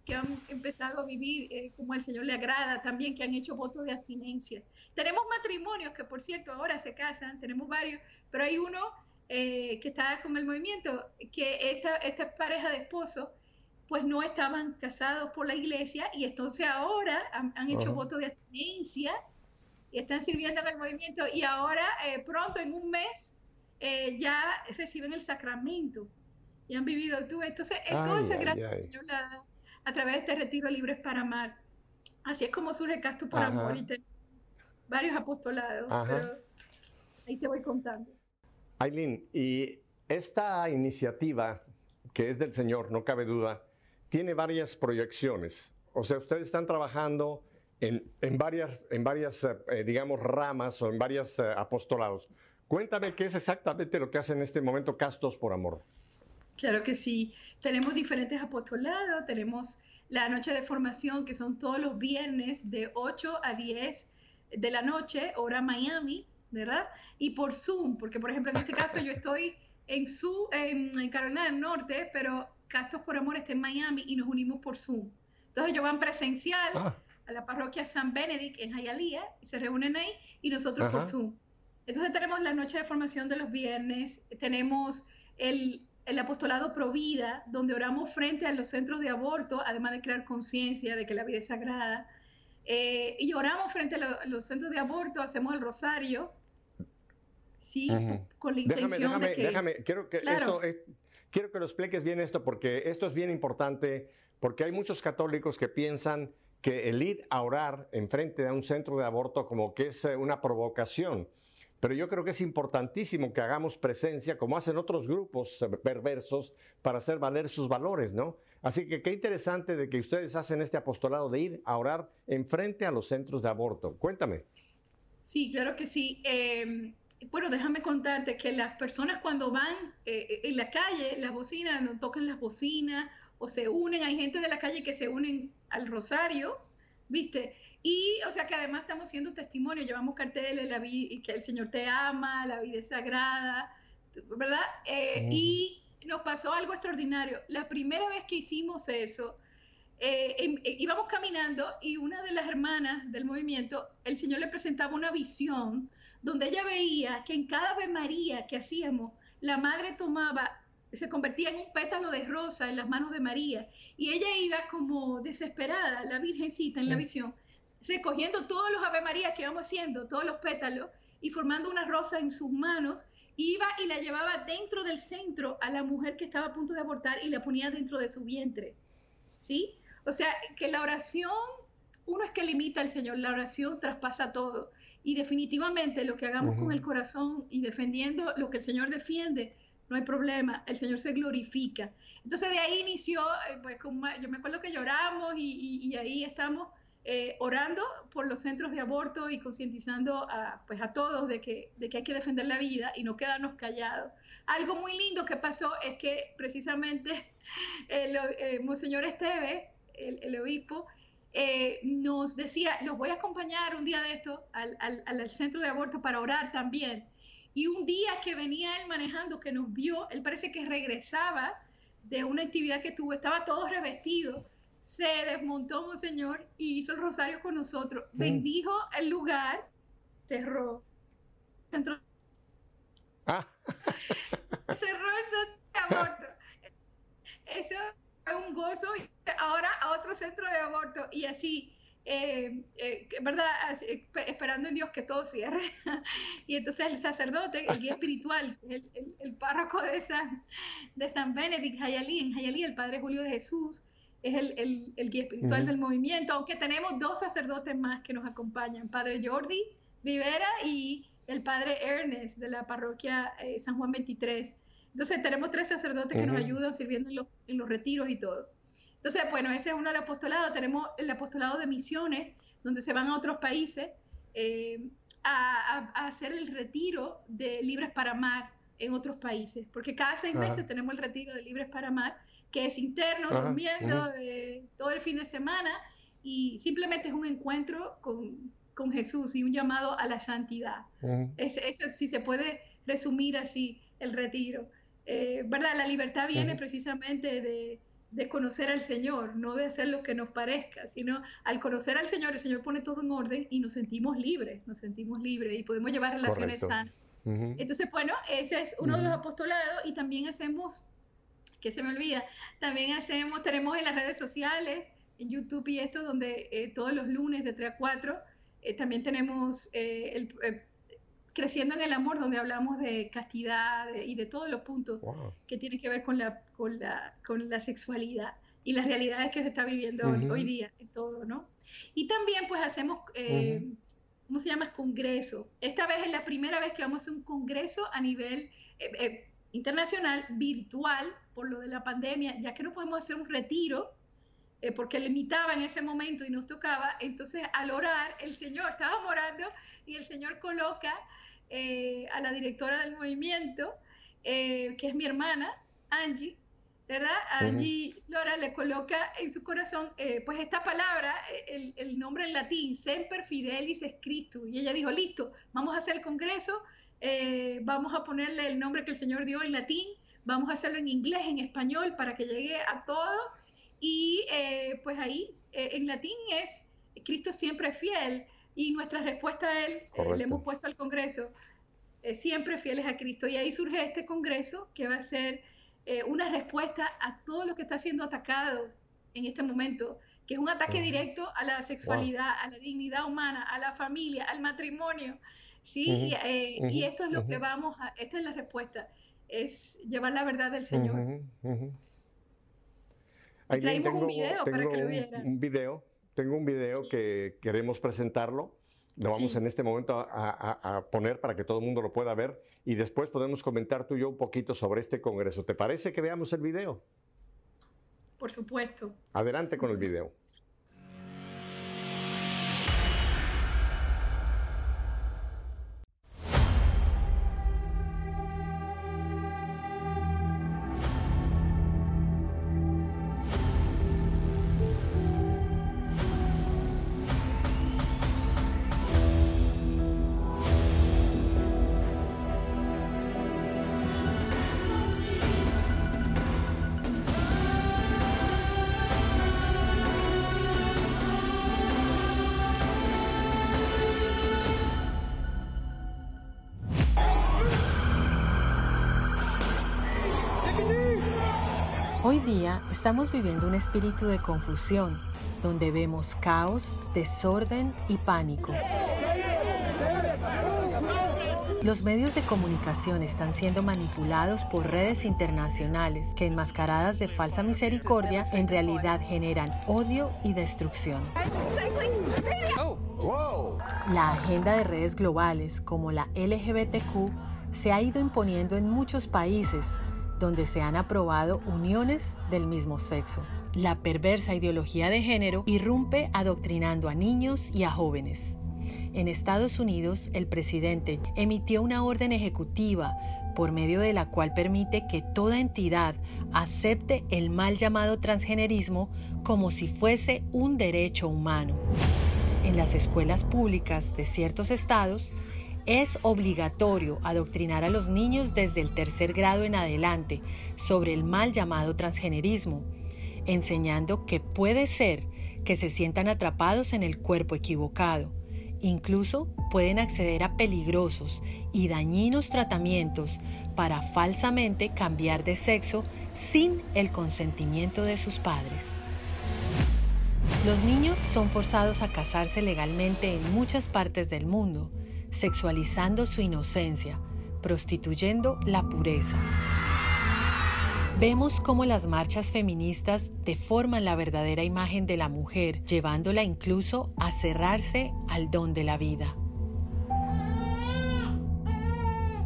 que han, empezado a vivir eh, como al Señor le agrada, también que han hecho votos de abstinencia. Tenemos matrimonios que, por cierto, ahora se casan, tenemos varios, pero hay uno eh, que está con el movimiento, que esta, esta pareja de esposos pues no estaban casados por la iglesia y entonces ahora han, hecho voto de abstinencia y están sirviendo en el movimiento y ahora eh, pronto en un mes eh, ya reciben el sacramento y han vivido tú. Entonces, es toda esa gracia Señor la da a través de este retiro Libres para Amar. Así es como surge Casto por Amor y varios apostolados, pero ahí te voy contando. Aileen, y esta iniciativa, que es del Señor, no cabe duda, tiene varias proyecciones. O sea, ustedes están trabajando en, varias, en varias eh, digamos, ramas o en varios eh, apostolados. Cuéntame qué es exactamente lo que hace en este momento Castos por Amor. Claro que sí. Tenemos diferentes apostolados, tenemos la noche de formación que son todos los viernes de 8 a 10 de la noche, hora Miami, ¿verdad? Y por Zoom, porque por ejemplo en este caso yo estoy en, su, en, Carolina del Norte, pero Castos por Amor está en Miami y nos unimos por Zoom. Entonces ellos van presencial ah. a la parroquia San Benedict en Hialeah y se reúnen ahí y nosotros por Zoom. Entonces tenemos la noche de formación de los viernes, tenemos el, el apostolado Provida, donde oramos frente a los centros de aborto, además de crear conciencia de que la vida es sagrada. Eh, y oramos frente a los centros de aborto, hacemos el rosario, ¿sí? Con la intención de que... Déjame, quiero que esto quiero que lo expliques bien esto, porque esto es bien importante, porque hay muchos católicos que piensan que el ir a orar en frente a un centro de aborto como que es eh, una provocación. Pero yo creo que es importantísimo que hagamos presencia, como hacen otros grupos perversos, para hacer valer sus valores, ¿no? Así que qué interesante de que ustedes hacen este apostolado de ir a orar enfrente a los centros de aborto. Cuéntame. Sí, claro que sí. Em, bueno, déjame contarte que las personas cuando van eh, en la calle, las bocinas, no tocan las bocinas o se unen, hay gente de la calle que se unen al rosario, ¿viste? Y, o sea, que además estamos siendo testimonio, llevamos carteles, la que el Señor te ama, la vida es sagrada, ¿verdad? Eh, y nos pasó algo extraordinario. La primera vez que hicimos eso, eh, em, eh, íbamos caminando y una de las hermanas del movimiento, el Señor le presentaba una visión donde ella veía que en cada Ave María que hacíamos, la madre tomaba, se convertía en un pétalo de rosa en las manos de María y ella iba como desesperada, la Virgencita en la visión, recogiendo todos los Ave María que íbamos haciendo, todos los pétalos, y formando una rosa en sus manos, iba y la llevaba dentro del centro a la mujer que estaba a punto de abortar y la ponía dentro de su vientre. ¿Sí? O sea, que la oración, uno es que limita al Señor, la oración traspasa todo. Y definitivamente lo que hagamos con el corazón y defendiendo lo que el Señor defiende, no hay problema, el Señor se glorifica. Entonces de ahí inició, eh, pues yo me acuerdo que lloramos y ahí estamos eh, orando por los centros de aborto y concientizando a, pues a todos de que, de que hay que defender la vida y no quedarnos callados. Algo muy lindo que pasó es que precisamente el, eh, Monseñor Esteve, el, obispo, eh, nos decía, los voy a acompañar un día de esto al, al, al, centro de aborto para orar también. Y un día que venía él manejando, que nos vio, él parece que regresaba de una actividad que tuvo, estaba todo revestido se desmontó Monseñor y hizo el rosario con nosotros. Mm. Bendijo el lugar, cerró. Centro... Ah. cerró el centro de aborto. Eso es un gozo. Ahora a otro centro de aborto. Y así, eh, eh, ¿verdad? esperando en Dios que todo cierre. y entonces el sacerdote, el guía espiritual, el, el, párroco de San, de San Benedict, Hayalí, en Hayalí, el Padre Julio de Jesús, es el, el, guía espiritual del movimiento, aunque tenemos dos sacerdotes más que nos acompañan, Padre Jordi Rivera y el Padre Ernest de la parroquia eh, San Juan 23. Entonces tenemos tres sacerdotes que nos ayudan sirviendo en los, en los, retiros y todo. Entonces, bueno, ese es uno del apostolado. Tenemos el apostolado de misiones, donde se van a otros países eh, a, a, hacer el retiro de Libres para Mar en otros países, porque cada seis meses tenemos el retiro de Libres para Mar que es interno, durmiendo de, todo el fin de semana y simplemente es un encuentro con, con Jesús y un llamado a la santidad. es, eso sí se puede resumir así el retiro. Eh, ¿Verdad? La libertad viene precisamente de, de, conocer al Señor, no de hacer lo que nos parezca, sino al conocer al Señor, el Señor pone todo en orden y nos sentimos libres, nos sentimos libres y podemos llevar relaciones sanas. Entonces, bueno, ese es uno de los apostolados y también hacemos que se me olvida. También hacemos, tenemos en las redes sociales, en YouTube y esto, donde eh, todos los lunes de 3 a 4, eh, también tenemos, eh, Creciendo en el Amor, donde hablamos de castidad y de todos los puntos que tienen que ver con la, con la, con la sexualidad y las realidades que se está viviendo hoy, día en todo, ¿no? Y también pues hacemos, eh, ¿cómo se llama? Congreso. Esta vez es la primera vez que vamos a hacer un congreso a nivel eh, eh, internacional, virtual, por lo de la pandemia, ya que no podemos hacer un retiro eh, porque limitaba en ese momento y nos tocaba. Entonces, al orar, el Señor, estábamos orando y el Señor coloca eh, a la directora del movimiento, eh, que es mi hermana, Angie, ¿verdad? Angie Lora le coloca en su corazón, pues esta palabra, el, el, nombre en latín, Semper Fidelis es Cristo. Y ella dijo, listo, vamos a hacer el congreso, vamos a ponerle el nombre que el Señor dio en latín, vamos a hacerlo en inglés, en español, para que llegue a todos y eh, pues ahí eh, en latín es Cristo siempre fiel y nuestra respuesta a él eh, le hemos puesto al Congreso siempre fieles a Cristo y ahí surge este Congreso que va a ser una respuesta a todo lo que está siendo atacado en este momento, que es un ataque directo a la sexualidad, a la dignidad humana, a la familia, al matrimonio. ¿sí? y, esto es lo que vamos a, esta es la respuesta, es llevar la verdad del Señor tengo, un video para que lo Un video, tengo un video que queremos presentarlo. Lo vamos en este momento a, poner para que todo el mundo lo pueda ver y después podemos comentar tú y yo un poquito sobre este congreso. ¿Te parece que veamos el video? Por supuesto. Adelante con el video. Día estamos viviendo un espíritu de confusión, donde vemos caos, desorden y pánico. Los medios de comunicación están siendo manipulados por redes internacionales que enmascaradas de falsa misericordia en realidad generan odio y destrucción. La agenda de redes globales como la LGBTQ se ha ido imponiendo en muchos países donde se han aprobado uniones del mismo sexo. La perversa ideología de género irrumpe adoctrinando a niños y a jóvenes. En Estados Unidos, el presidente emitió una orden ejecutiva por medio de la cual permite que toda entidad acepte el mal llamado transgenerismo como si fuese un derecho humano. En las escuelas públicas de ciertos estados, es obligatorio adoctrinar a los niños desde el tercer grado en adelante sobre el mal llamado transgenerismo, enseñando que puede ser que se sientan atrapados en el cuerpo equivocado. Incluso pueden acceder a peligrosos y dañinos tratamientos para falsamente cambiar de sexo sin el consentimiento de sus padres. Los niños son forzados a casarse legalmente en muchas partes del mundo, sexualizando su inocencia, prostituyendo la pureza. Vemos cómo las marchas feministas deforman la verdadera imagen de la mujer, llevándola incluso a cerrarse al don de la vida.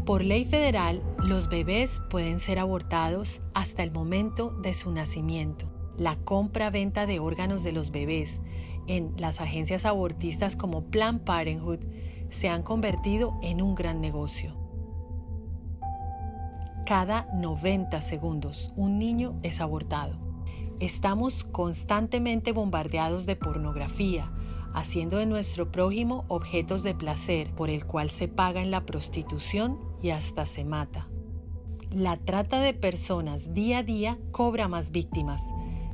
Por ley federal, los bebés pueden ser abortados hasta el momento de su nacimiento. La compra-venta de órganos de los bebés en las agencias abortistas como Planned Parenthood se han convertido en un gran negocio. Cada 90 segundos un niño es abortado. Estamos constantemente bombardeados de pornografía, haciendo de nuestro prójimo objetos de placer por el cual se paga en la prostitución y hasta se mata. La trata de personas día a día cobra más víctimas,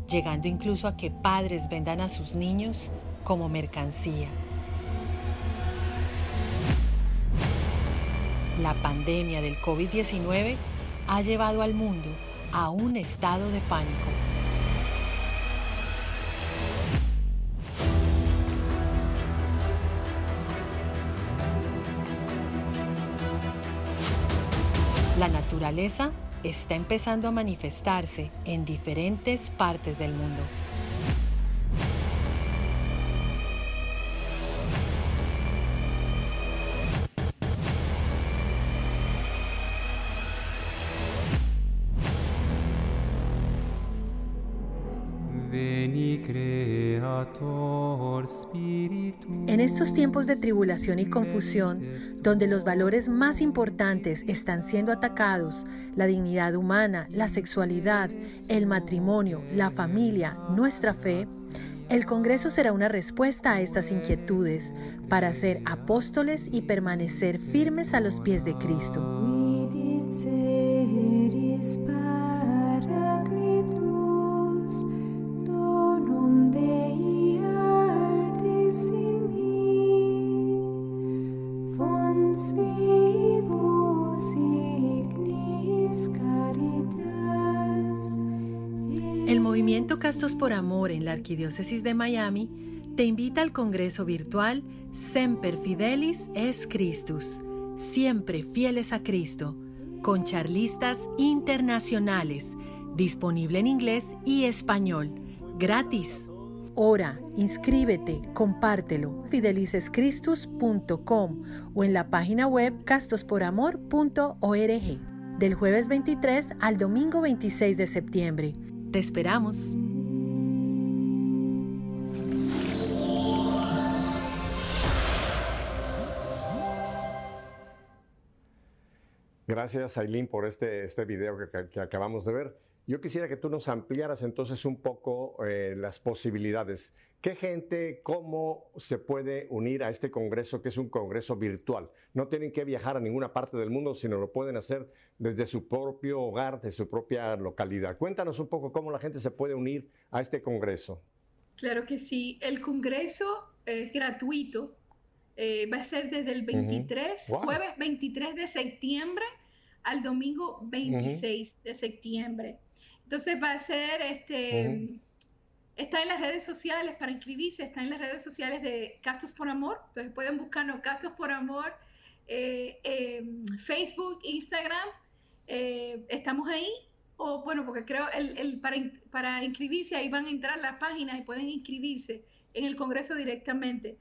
llegando incluso a que padres vendan a sus niños como mercancía. La pandemia del COVID-19 ha llevado al mundo a un estado de pánico. La naturaleza está empezando a manifestarse en diferentes partes del mundo. En estos tiempos de tribulación y confusión, donde los valores más importantes están siendo atacados, la dignidad humana, la sexualidad, el matrimonio, la familia, nuestra fe, el Congreso será una respuesta a estas inquietudes para ser apóstoles y permanecer firmes a los pies de Cristo. Arquidiócesis de Miami te invita al Congreso Virtual Semper Fidelis es Christus, siempre fieles a Cristo, con charlistas internacionales, disponible en inglés y español, gratis. Ora, inscríbete, compártelo, fidelicescristus.com o en la página web castosporamor.org. Del jueves 23 al domingo 26 de septiembre. Te esperamos. Gracias, Aileen, por este, este video que, acabamos de ver. Yo quisiera que tú nos ampliaras entonces un poco eh, las posibilidades. ¿Qué gente, cómo se puede unir a este congreso que es un congreso virtual? No tienen que viajar a ninguna parte del mundo, sino lo pueden hacer desde su propio hogar, de su propia localidad. Cuéntanos un poco cómo la gente se puede unir a este congreso. Claro que sí. El congreso es gratuito. Eh, va a ser desde el 23, jueves 23 de septiembre al domingo 26 de septiembre. Entonces va a ser este Está en las redes sociales para inscribirse, está en las redes sociales de Castos por Amor. Entonces pueden buscarnos Castos por Amor, eh, Facebook, Instagram. Eh, estamos ahí. O bueno, porque creo el, para, para inscribirse ahí van a entrar las páginas y pueden inscribirse en el Congreso directamente.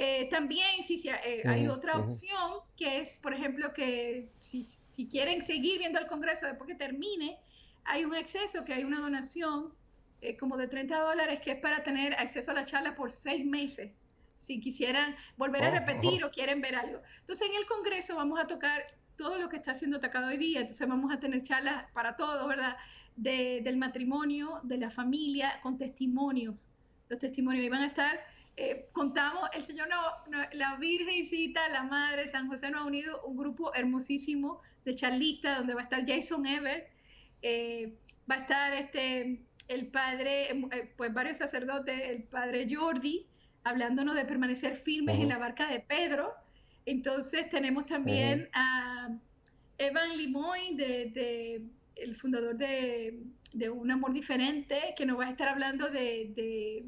Eh, también si, hay otra opción que es, por ejemplo, que si, si quieren seguir viendo el Congreso después que termine, hay un exceso, que hay una donación eh, como de 30 dólares, que es para tener acceso a la charla por seis meses, si quisieran volver a oh, repetir oh. o quieren ver algo. Entonces, en el Congreso vamos a tocar todo lo que está siendo atacado hoy día, entonces vamos a tener charlas para todo, ¿verdad? del matrimonio, de la familia, con testimonios. Los testimonios iban a estar, eh, contamos, el Señor, no, la Virgencita, la Madre, San José nos ha unido un grupo hermosísimo de charlistas, donde va a estar Jason Ever, eh, va a estar este el padre, eh, pues varios sacerdotes, el padre Jordi, hablándonos de permanecer firmes en la barca de Pedro. Entonces tenemos también a Evan Limoy, de, el fundador de, Un Amor Diferente, que nos va a estar hablando de,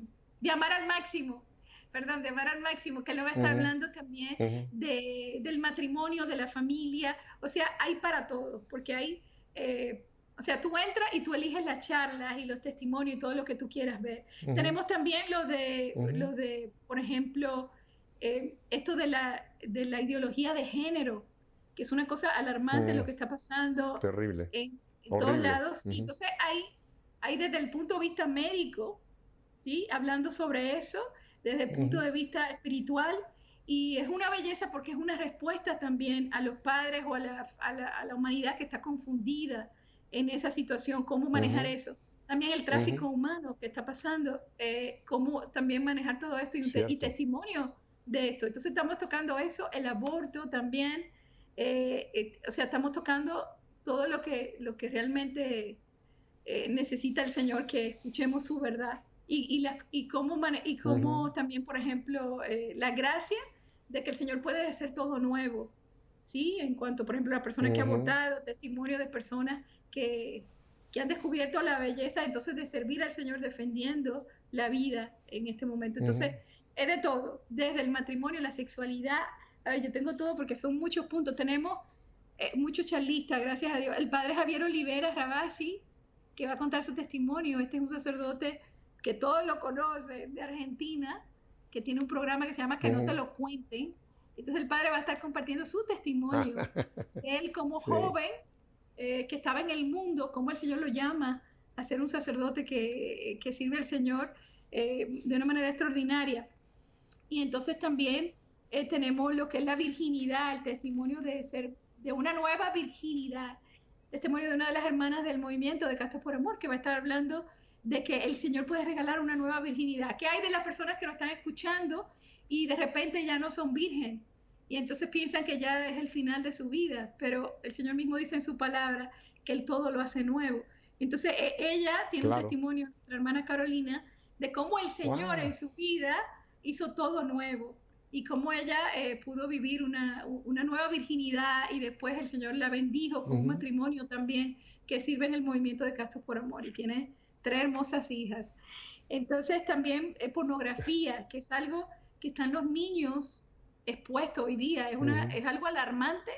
amar al máximo, perdón, de amar al máximo, que nos va a estar hablando también del matrimonio, de la familia, o sea, hay para todos, porque hay eh, o sea, tú entras y tú eliges las charlas y los testimonios y todo lo que tú quieras ver. Tenemos también lo de, lo de por ejemplo, eh, esto de la, de la ideología de género, que es una cosa alarmante lo que está pasando Terrible. en, todos lados. Y entonces hay, hay desde el punto de vista médico, ¿sí? Hablando sobre eso, desde el punto de vista espiritual, y es una belleza porque es una respuesta también a los padres o a la, a la, a la humanidad que está confundida en esa situación, cómo manejar eso. También el tráfico humano que está pasando, eh, cómo también manejar todo esto y, testimonio de esto. Entonces estamos tocando eso, el aborto también, eh, eh, o sea, estamos tocando todo lo que, lo que realmente necesita el Señor, que escuchemos su verdad. Y, y, la, y cómo, y cómo también, por ejemplo, la gracia de que el Señor puede hacer todo nuevo. ¿sí? En cuanto, por ejemplo, a la persona que ha abortado, testimonio de personas que, han descubierto la belleza entonces de servir al Señor defendiendo la vida en este momento. Entonces, es de todo, desde el matrimonio, la sexualidad. A ver, yo tengo todo porque son muchos puntos. Tenemos eh, muchos charlistas, gracias a Dios. El padre Javier Olivera Rabasi, que va a contar su testimonio. Este es un sacerdote que todos lo conocen de Argentina, que tiene un programa que se llama Que no te lo cuenten. Entonces el padre va a estar compartiendo su testimonio. Él como joven eh, que estaba en el mundo, como el Señor lo llama, a ser un sacerdote que, que sirve al Señor eh, de una manera extraordinaria. Y entonces también eh, tenemos lo que es la virginidad, el testimonio de ser de una nueva virginidad, testimonio de una de las hermanas del movimiento de Castos por Amor, que va a estar hablando de que el Señor puede regalar una nueva virginidad. ¿Qué hay de las personas que nos están escuchando y de repente ya no son virgen? Y entonces piensan que ya es el final de su vida, pero el Señor mismo dice en su palabra que Él todo lo hace nuevo. Entonces e, ella tiene un testimonio, la hermana Carolina, de cómo el Señor en su vida hizo todo nuevo y cómo ella eh, pudo vivir una, nueva virginidad y después el Señor la bendijo con un matrimonio también que sirve en el movimiento de Castos por Amor y tiene tres hermosas hijas. Entonces también eh, pornografía, que es algo que están los niños expuestos hoy día, es, una, es algo alarmante.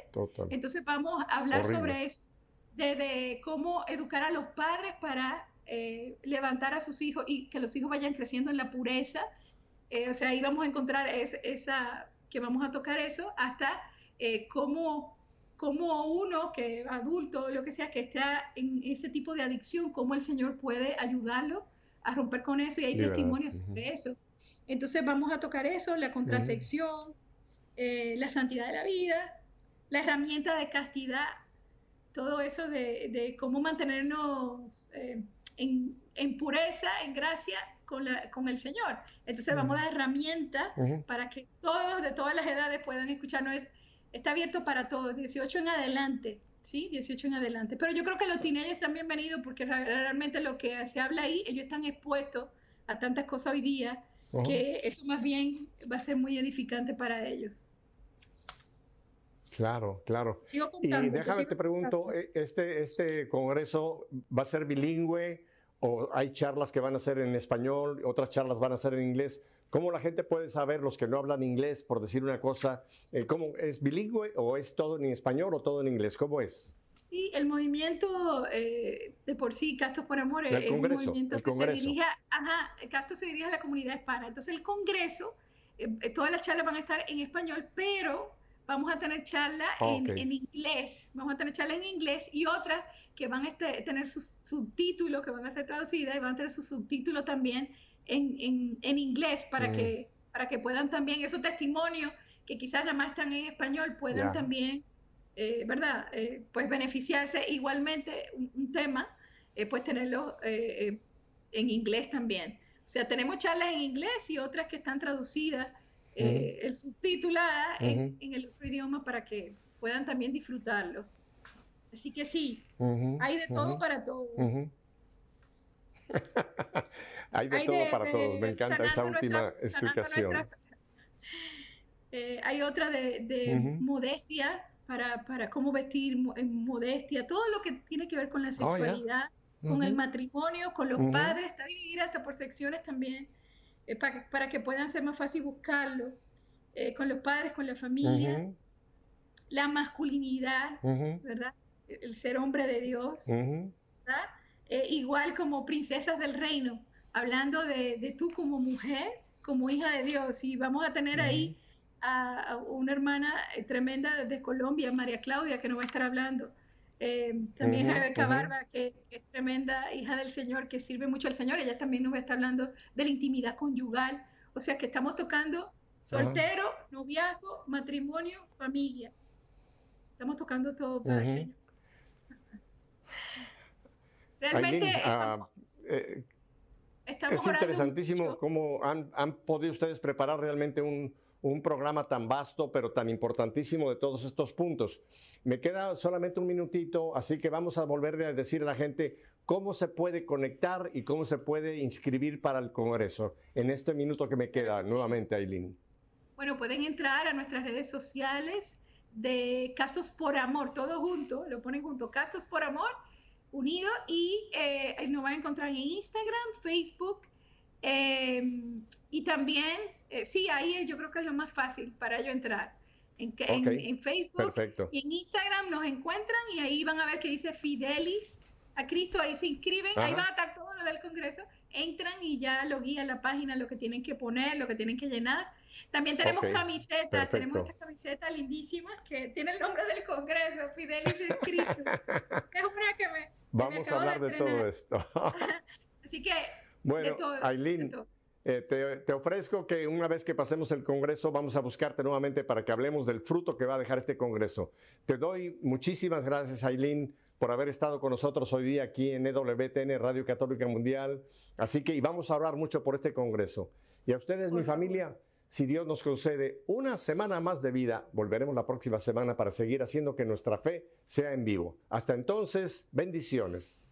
Entonces vamos a hablar sobre eso, de, cómo educar a los padres para eh, levantar a sus hijos y que los hijos vayan creciendo en la pureza eh, o sea, ahí vamos a encontrar esa, que vamos a tocar eso, hasta eh, cómo, uno, que adulto, lo que sea, que está en ese tipo de adicción, cómo el Señor puede ayudarlo a romper con eso y hay testimonios sobre eso. Entonces vamos a tocar eso, la contracepción, eh, la santidad de la vida, la herramienta de castidad, todo eso de, cómo mantenernos en, en, pureza, en gracia con, el Señor. Entonces vamos a dar herramientas para que todos, de todas las edades, puedan escucharnos. Está abierto para todos, 18 en adelante. Sí, 18 en adelante. Pero yo creo que los teenagers están bienvenidos porque realmente lo que se habla ahí, ellos están expuestos a tantas cosas hoy día que eso más bien va a ser muy edificante para ellos. Claro, claro. y déjame te pregunto, eh, este, este congreso va a ser bilingüe o hay charlas que van a ser en español, otras charlas van a ser en inglés. ¿Cómo la gente puede saber, los que no hablan inglés, por decir una cosa, eh, cómo es bilingüe o es todo en español o todo en inglés? ¿Cómo es? Sí, el movimiento eh, de por sí, Castos por Amor, es un movimiento que se dirige, ajá, Castos se dirige a la comunidad hispana. Entonces el Congreso, eh, todas las charlas van a estar en español, pero vamos a tener charlas en, en, inglés, vamos a tener charlas en inglés y otras que van a este, tener sus subtítulos, que van a ser traducidas y van a tener sus subtítulos también en, inglés para, mm. que, para que puedan también esos testimonios que quizás nada más están en español puedan también, eh, ¿verdad? Eh, pues beneficiarse igualmente un, tema, eh, pues tenerlo en inglés también. O sea, tenemos charlas en inglés y otras que están traducidas, el subtitulada en, en el otro idioma para que puedan también disfrutarlo. Así que sí, hay de todo para todos. hay de todo para todos. Me encanta esa última explicación. Eh, hay otra de, modestia, para, para, cómo vestir en modestia, todo lo que tiene que ver con la oh, sexualidad, con el matrimonio, con los padres, está dividida hasta por secciones también, eh, para, para, que puedan ser más fácil buscarlo, eh, con los padres, con la familia, la masculinidad, ¿verdad? el ser hombre de Dios, eh, igual como princesas del reino, hablando de, tú como mujer, como hija de Dios. Y vamos a tener ahí a, una hermana eh, tremenda de Colombia, María Claudia, que nos va a estar hablando. Eh, también Rebeca Barba, que, es tremenda hija del Señor, que sirve mucho al Señor. Ella también nos va a estar hablando de la intimidad conyugal. O sea que estamos tocando soltero, noviazgo, matrimonio, familia. Estamos tocando todo para el Señor. Realmente eh, es interesantísimo cómo han, podido ustedes preparar realmente un, programa tan vasto, pero tan importantísimo de todos estos puntos. Me queda solamente un minutito, así que vamos a volver a decir a la gente cómo se puede conectar y cómo se puede inscribir para el Congreso. En este minuto que me queda, nuevamente, Aileen. Bueno, pueden entrar a nuestras redes sociales de Casos por Amor, todo junto, lo ponen junto, Casos por Amor unido y eh, nos van a encontrar en Instagram, Facebook em, y también, eh, sí, ahí yo creo que es lo más fácil para yo entrar. en, Facebook y en Instagram nos encuentran y ahí van a ver que dice Fidelis a Cristo, ahí se inscriben, ahí van a estar todo lo del Congreso, entran y ya lo guía la página, lo que tienen que poner, lo que tienen que llenar. También tenemos camisetas, tenemos esta camiseta lindísima que tiene el nombre del Congreso, Fidelis escrito. es una que me... Vamos a hablar de, todo esto. Así que... Bueno, Aileen, eh, te, ofrezco que una vez que pasemos el Congreso vamos a buscarte nuevamente para que hablemos del fruto que va a dejar este Congreso. Te doy muchísimas gracias, Aileen, por haber estado con nosotros hoy día aquí en EWTN, Radio Católica Mundial. Así que y vamos a hablar mucho por este Congreso. Y a ustedes, mi familia, si Dios nos concede una semana más de vida, volveremos la próxima semana para seguir haciendo que nuestra fe sea en vivo. Hasta entonces, bendiciones.